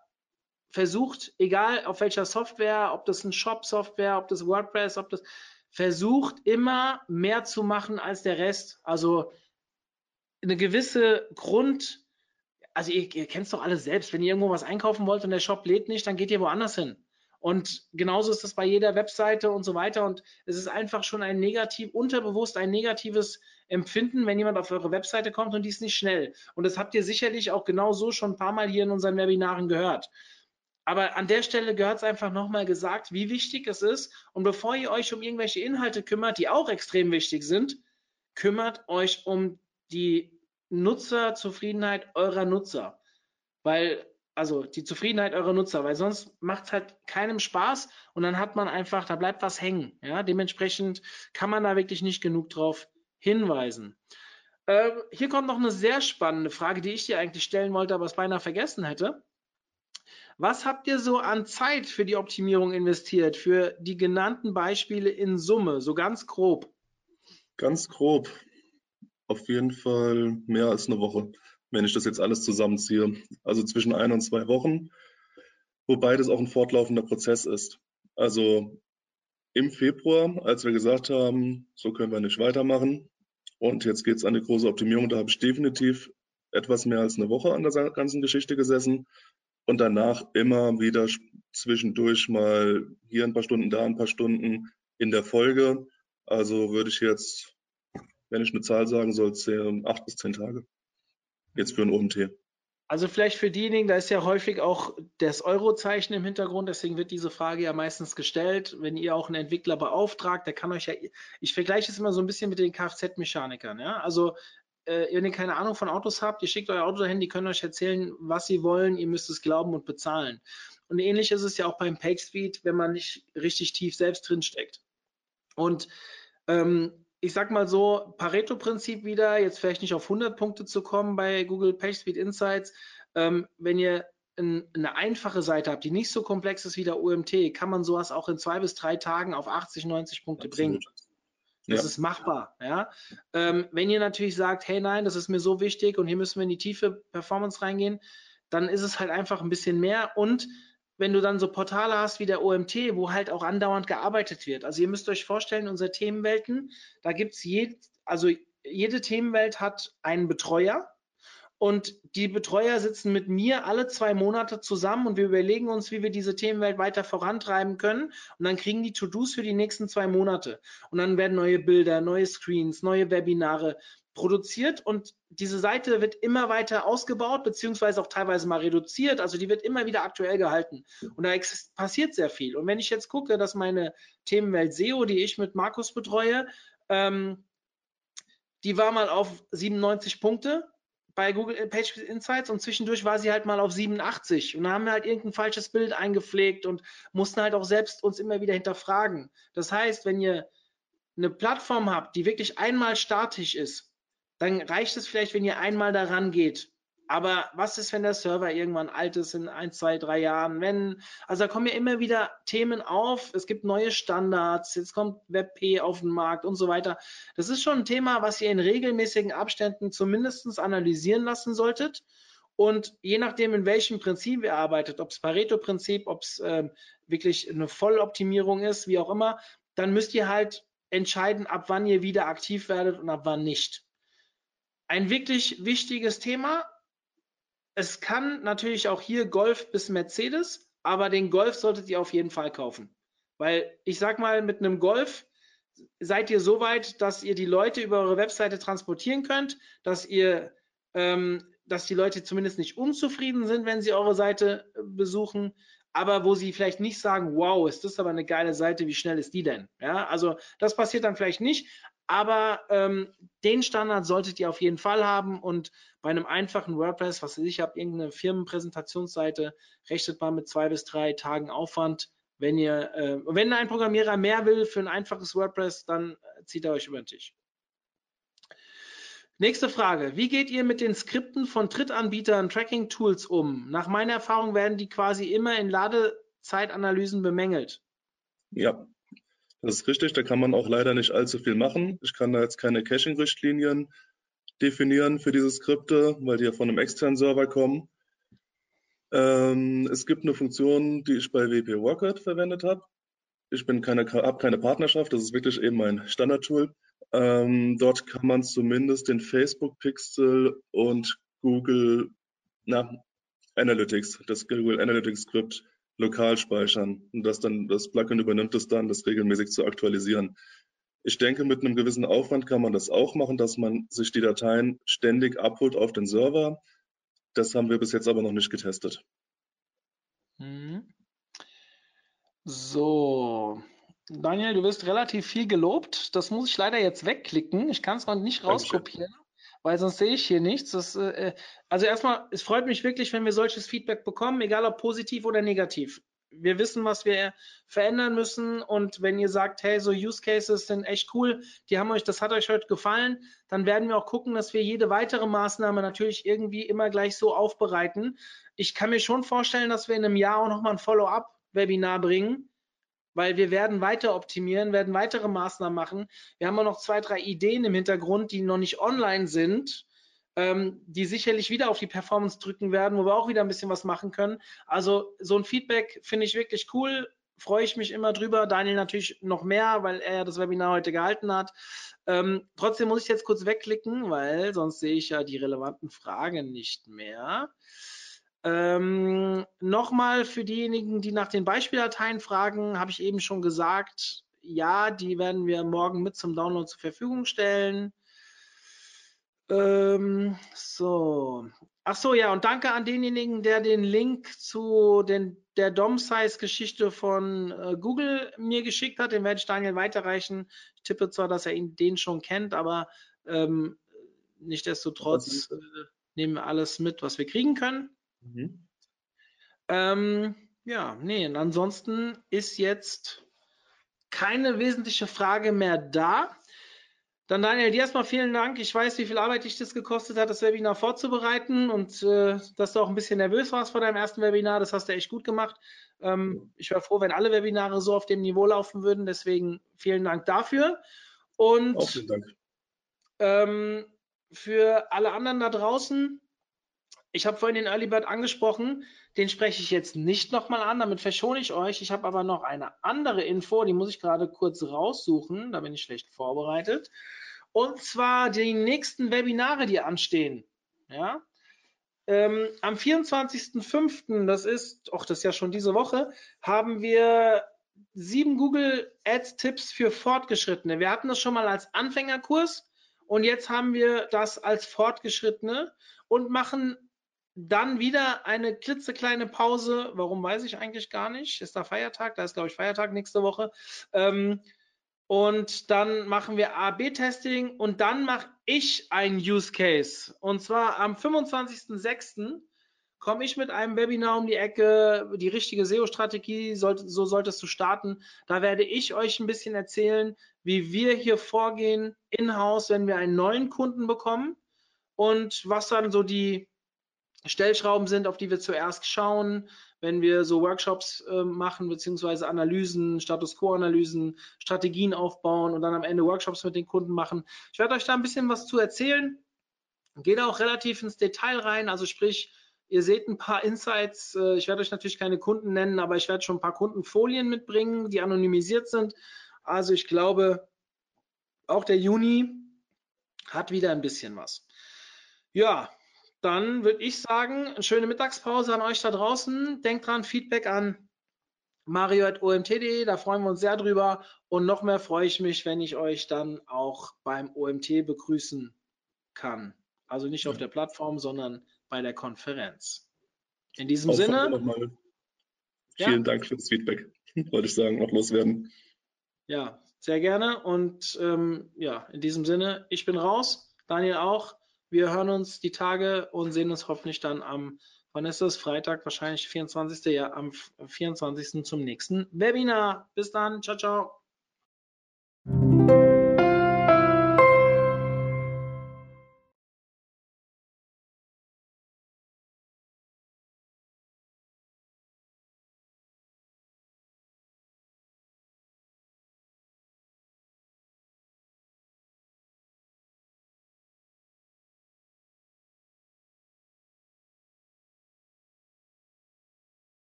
versucht, egal auf welcher Software, ob das ein Shop-Software, ob das WordPress, ob das, versucht immer mehr zu machen als der Rest. Also eine gewisse Grund, also ihr, ihr kennt es doch alle selbst, wenn ihr irgendwo was einkaufen wollt und der Shop lädt nicht, dann geht ihr woanders hin. Und genauso ist das bei jeder Webseite und so weiter. Und es ist einfach schon ein negativ, unterbewusst ein negatives Empfinden, wenn jemand auf eure Webseite kommt und die ist nicht schnell. Und das habt ihr sicherlich auch genau so schon ein paar Mal hier in unseren Webinaren gehört. Aber an der Stelle gehört es einfach nochmal gesagt, wie wichtig es ist. Und bevor ihr euch um irgendwelche Inhalte kümmert, die auch extrem wichtig sind, kümmert euch um die Nutzerzufriedenheit eurer Nutzer. Weil, also die Zufriedenheit eurer Nutzer, weil sonst macht es halt keinem Spaß und dann hat man einfach, da bleibt was hängen. Ja? Dementsprechend kann man da wirklich nicht genug drauf hinweisen. Äh, hier kommt noch eine sehr spannende Frage, die ich dir eigentlich stellen wollte, aber es beinahe vergessen hätte. Was habt ihr so an Zeit für die Optimierung investiert, für die genannten Beispiele in Summe, so ganz grob? Ganz grob. Auf jeden Fall mehr als eine Woche, wenn ich das jetzt alles zusammenziehe. Also zwischen ein und zwei Wochen, wobei das auch ein fortlaufender Prozess ist. Also im Februar, als wir gesagt haben, so können wir nicht weitermachen. Und jetzt geht es an die große Optimierung. Da habe ich definitiv etwas mehr als eine Woche an der ganzen Geschichte gesessen und danach immer wieder zwischendurch mal hier ein paar Stunden, da ein paar Stunden in der Folge. Also würde ich jetzt, wenn ich eine Zahl sagen soll, zählen acht bis zehn Tage. Jetzt für ein OMT. Also vielleicht für diejenigen, da ist ja häufig auch das Eurozeichen im Hintergrund, deswegen wird diese Frage ja meistens gestellt. Wenn ihr auch einen Entwickler beauftragt, der kann euch ja, ich vergleiche es immer so ein bisschen mit den Kfz-Mechanikern, ja. Also äh, wenn ihr keine Ahnung von Autos habt, ihr schickt euer Auto dahin, die können euch erzählen, was sie wollen, ihr müsst es glauben und bezahlen. Und ähnlich ist es ja auch beim PageSpeed, wenn man nicht richtig tief selbst drinsteckt. Und ähm, ich sag mal so, Pareto-Prinzip wieder, jetzt vielleicht nicht auf 100 Punkte zu kommen bei Google PageSpeed Insights. Ähm, wenn ihr ein, eine einfache Seite habt, die nicht so komplex ist wie der OMT, kann man sowas auch in zwei bis drei Tagen auf 80, 90 Punkte Absolut. bringen. Das ja. ist machbar. Ja? Ähm, wenn ihr natürlich sagt, hey nein, das ist mir so wichtig und hier müssen wir in die tiefe Performance reingehen, dann ist es halt einfach ein bisschen mehr und wenn du dann so Portale hast wie der OMT, wo halt auch andauernd gearbeitet wird. Also ihr müsst euch vorstellen, unsere Themenwelten, da gibt es je, also jede Themenwelt hat einen Betreuer und die Betreuer sitzen mit mir alle zwei Monate zusammen und wir überlegen uns, wie wir diese Themenwelt weiter vorantreiben können. Und dann kriegen die To-Dos für die nächsten zwei Monate. Und dann werden neue Bilder, neue Screens, neue Webinare, produziert und diese Seite wird immer weiter ausgebaut, beziehungsweise auch teilweise mal reduziert. Also die wird immer wieder aktuell gehalten. Und da passiert sehr viel. Und wenn ich jetzt gucke, dass meine Themenwelt SEO, die ich mit Markus betreue, ähm, die war mal auf 97 Punkte bei Google Page Insights und zwischendurch war sie halt mal auf 87 und da haben wir halt irgendein falsches Bild eingepflegt und mussten halt auch selbst uns immer wieder hinterfragen. Das heißt, wenn ihr eine Plattform habt, die wirklich einmal statisch ist, dann reicht es vielleicht, wenn ihr einmal daran geht. Aber was ist, wenn der Server irgendwann alt ist in ein, zwei, drei Jahren? Wenn, also da kommen ja immer wieder Themen auf. Es gibt neue Standards. Jetzt kommt WebP auf den Markt und so weiter. Das ist schon ein Thema, was ihr in regelmäßigen Abständen zumindest analysieren lassen solltet. Und je nachdem, in welchem Prinzip ihr arbeitet, ob es Pareto-Prinzip, ob es äh, wirklich eine Volloptimierung ist, wie auch immer, dann müsst ihr halt entscheiden, ab wann ihr wieder aktiv werdet und ab wann nicht ein wirklich wichtiges Thema. Es kann natürlich auch hier Golf bis Mercedes, aber den Golf solltet ihr auf jeden Fall kaufen. Weil ich sag mal, mit einem Golf seid ihr so weit, dass ihr die Leute über eure Webseite transportieren könnt, dass ihr, ähm, dass die Leute zumindest nicht unzufrieden sind, wenn sie eure Seite äh, besuchen, aber wo sie vielleicht nicht sagen, wow, ist das aber eine geile Seite, wie schnell ist die denn? Ja, also das passiert dann vielleicht nicht, aber ähm, den Standard solltet ihr auf jeden Fall haben und bei einem einfachen WordPress, was ich habe, irgendeine Firmenpräsentationsseite, rechnet man mit zwei bis drei Tagen Aufwand. Wenn ihr, äh, wenn ein Programmierer mehr will für ein einfaches WordPress, dann zieht er euch über den Tisch. Nächste Frage. Wie geht ihr mit den Skripten von Drittanbietern, Tracking-Tools um? Nach meiner Erfahrung werden die quasi immer in Ladezeitanalysen bemängelt. Ja, das ist richtig, da kann man auch leider nicht allzu viel machen. Ich kann da jetzt keine Caching-Richtlinien definieren für diese Skripte, weil die ja von einem externen Server kommen. Ähm, es gibt eine Funktion, die ich bei WP Rocket verwendet habe. Ich keine, habe keine Partnerschaft, das ist wirklich eben mein Standard-Tool. Ähm, dort kann man zumindest den Facebook-Pixel und Google na, Analytics, das Google Analytics Skript lokal speichern und das dann, das Plugin übernimmt es dann, das regelmäßig zu aktualisieren. Ich denke, mit einem gewissen Aufwand kann man das auch machen, dass man sich die Dateien ständig abholt auf den Server. Das haben wir bis jetzt aber noch nicht getestet. Mhm. So, Daniel, du wirst relativ viel gelobt. Das muss ich leider jetzt wegklicken. Ich kann es noch nicht rauskopieren, weil sonst sehe ich hier nichts. Das, äh, also erstmal, es freut mich wirklich, wenn wir solches Feedback bekommen, egal ob positiv oder negativ. Wir wissen, was wir verändern müssen und wenn ihr sagt, hey, so Use Cases sind echt cool, die haben euch, das hat euch heute gefallen, dann werden wir auch gucken, dass wir jede weitere Maßnahme natürlich irgendwie immer gleich so aufbereiten. Ich kann mir schon vorstellen, dass wir in einem Jahr auch nochmal ein Follow-up-Webinar bringen, weil wir werden weiter optimieren, werden weitere Maßnahmen machen. Wir haben auch noch zwei, drei Ideen im Hintergrund, die noch nicht online sind, ähm, die sicherlich wieder auf die Performance drücken werden, wo wir auch wieder ein bisschen was machen können. Also so ein Feedback finde ich wirklich cool, freue ich mich immer drüber. Daniel natürlich noch mehr, weil er ja das Webinar heute gehalten hat. Ähm, trotzdem muss ich jetzt kurz wegklicken, weil sonst sehe ich ja die relevanten Fragen nicht mehr. Ähm, Nochmal für diejenigen, die nach den Beispieldateien fragen, habe ich eben schon gesagt, ja, die werden wir morgen mit zum Download zur Verfügung stellen. Ähm, so. Ach so, ja, und danke an denjenigen, der den Link zu den, der DOM-Size-Geschichte von äh, Google mir geschickt hat. Den werde ich Daniel weiterreichen. Ich tippe zwar, dass er ihn, den schon kennt, aber ähm, nichtsdestotrotz äh, nehmen wir alles mit, was wir kriegen können. Mhm. Ähm, ja, nee, und ansonsten ist jetzt keine wesentliche Frage mehr da. Dann Daniel, dir erstmal vielen Dank. Ich weiß, wie viel Arbeit dich das gekostet hat, das Webinar vorzubereiten und äh, dass du auch ein bisschen nervös warst vor deinem ersten Webinar. Das hast du echt gut gemacht. Ähm, ich wäre froh, wenn alle Webinare so auf dem Niveau laufen würden. Deswegen vielen Dank dafür. Und auch vielen Dank. Ähm, für alle anderen da draußen, ich habe vorhin den Early Bird angesprochen, den spreche ich jetzt nicht nochmal an, damit verschone ich euch. Ich habe aber noch eine andere Info, die muss ich gerade kurz raussuchen, da bin ich schlecht vorbereitet. Und zwar die nächsten Webinare, die anstehen. Ja? Ähm, am 24.05., das ist, ach, das ist ja schon diese Woche, haben wir sieben Google Ads Tipps für Fortgeschrittene. Wir hatten das schon mal als Anfängerkurs und jetzt haben wir das als Fortgeschrittene und machen dann wieder eine klitzekleine Pause. Warum weiß ich eigentlich gar nicht. Ist da Feiertag? Da ist, glaube ich, Feiertag nächste Woche. Ähm, und dann machen wir A-B-Testing und dann mache ich ein Use Case. Und zwar am 25.06. komme ich mit einem Webinar um die Ecke, die richtige SEO-Strategie, so solltest du starten. Da werde ich euch ein bisschen erzählen, wie wir hier vorgehen in-house, wenn wir einen neuen Kunden bekommen und was dann so die Stellschrauben sind, auf die wir zuerst schauen, wenn wir so Workshops äh, machen, beziehungsweise Analysen, Status Quo-Analysen, Strategien aufbauen und dann am Ende Workshops mit den Kunden machen. Ich werde euch da ein bisschen was zu erzählen. Gehe da auch relativ ins Detail rein, also sprich, ihr seht ein paar Insights. Äh, ich werde euch natürlich keine Kunden nennen, aber ich werde schon ein paar Kundenfolien mitbringen, die anonymisiert sind. Also ich glaube, auch der Juni hat wieder ein bisschen was. Ja, dann würde ich sagen, eine schöne Mittagspause an euch da draußen. Denkt dran, Feedback an mario.omt.de, da freuen wir uns sehr drüber. Und noch mehr freue ich mich, wenn ich euch dann auch beim OMT begrüßen kann. Also nicht auf der Plattform, sondern bei der Konferenz. In diesem Auch Sinne, nochmal Ja. vielen Dank fürs Feedback, wollte ich sagen, noch loswerden. ja, sehr gerne. Und ähm, ja, in diesem Sinne, ich bin raus, Daniel auch. Wir hören uns die Tage und sehen uns hoffentlich dann am, wann ist das? Freitag, wahrscheinlich 24. Ja, am 24. zum nächsten Webinar. Bis dann. Ciao, ciao.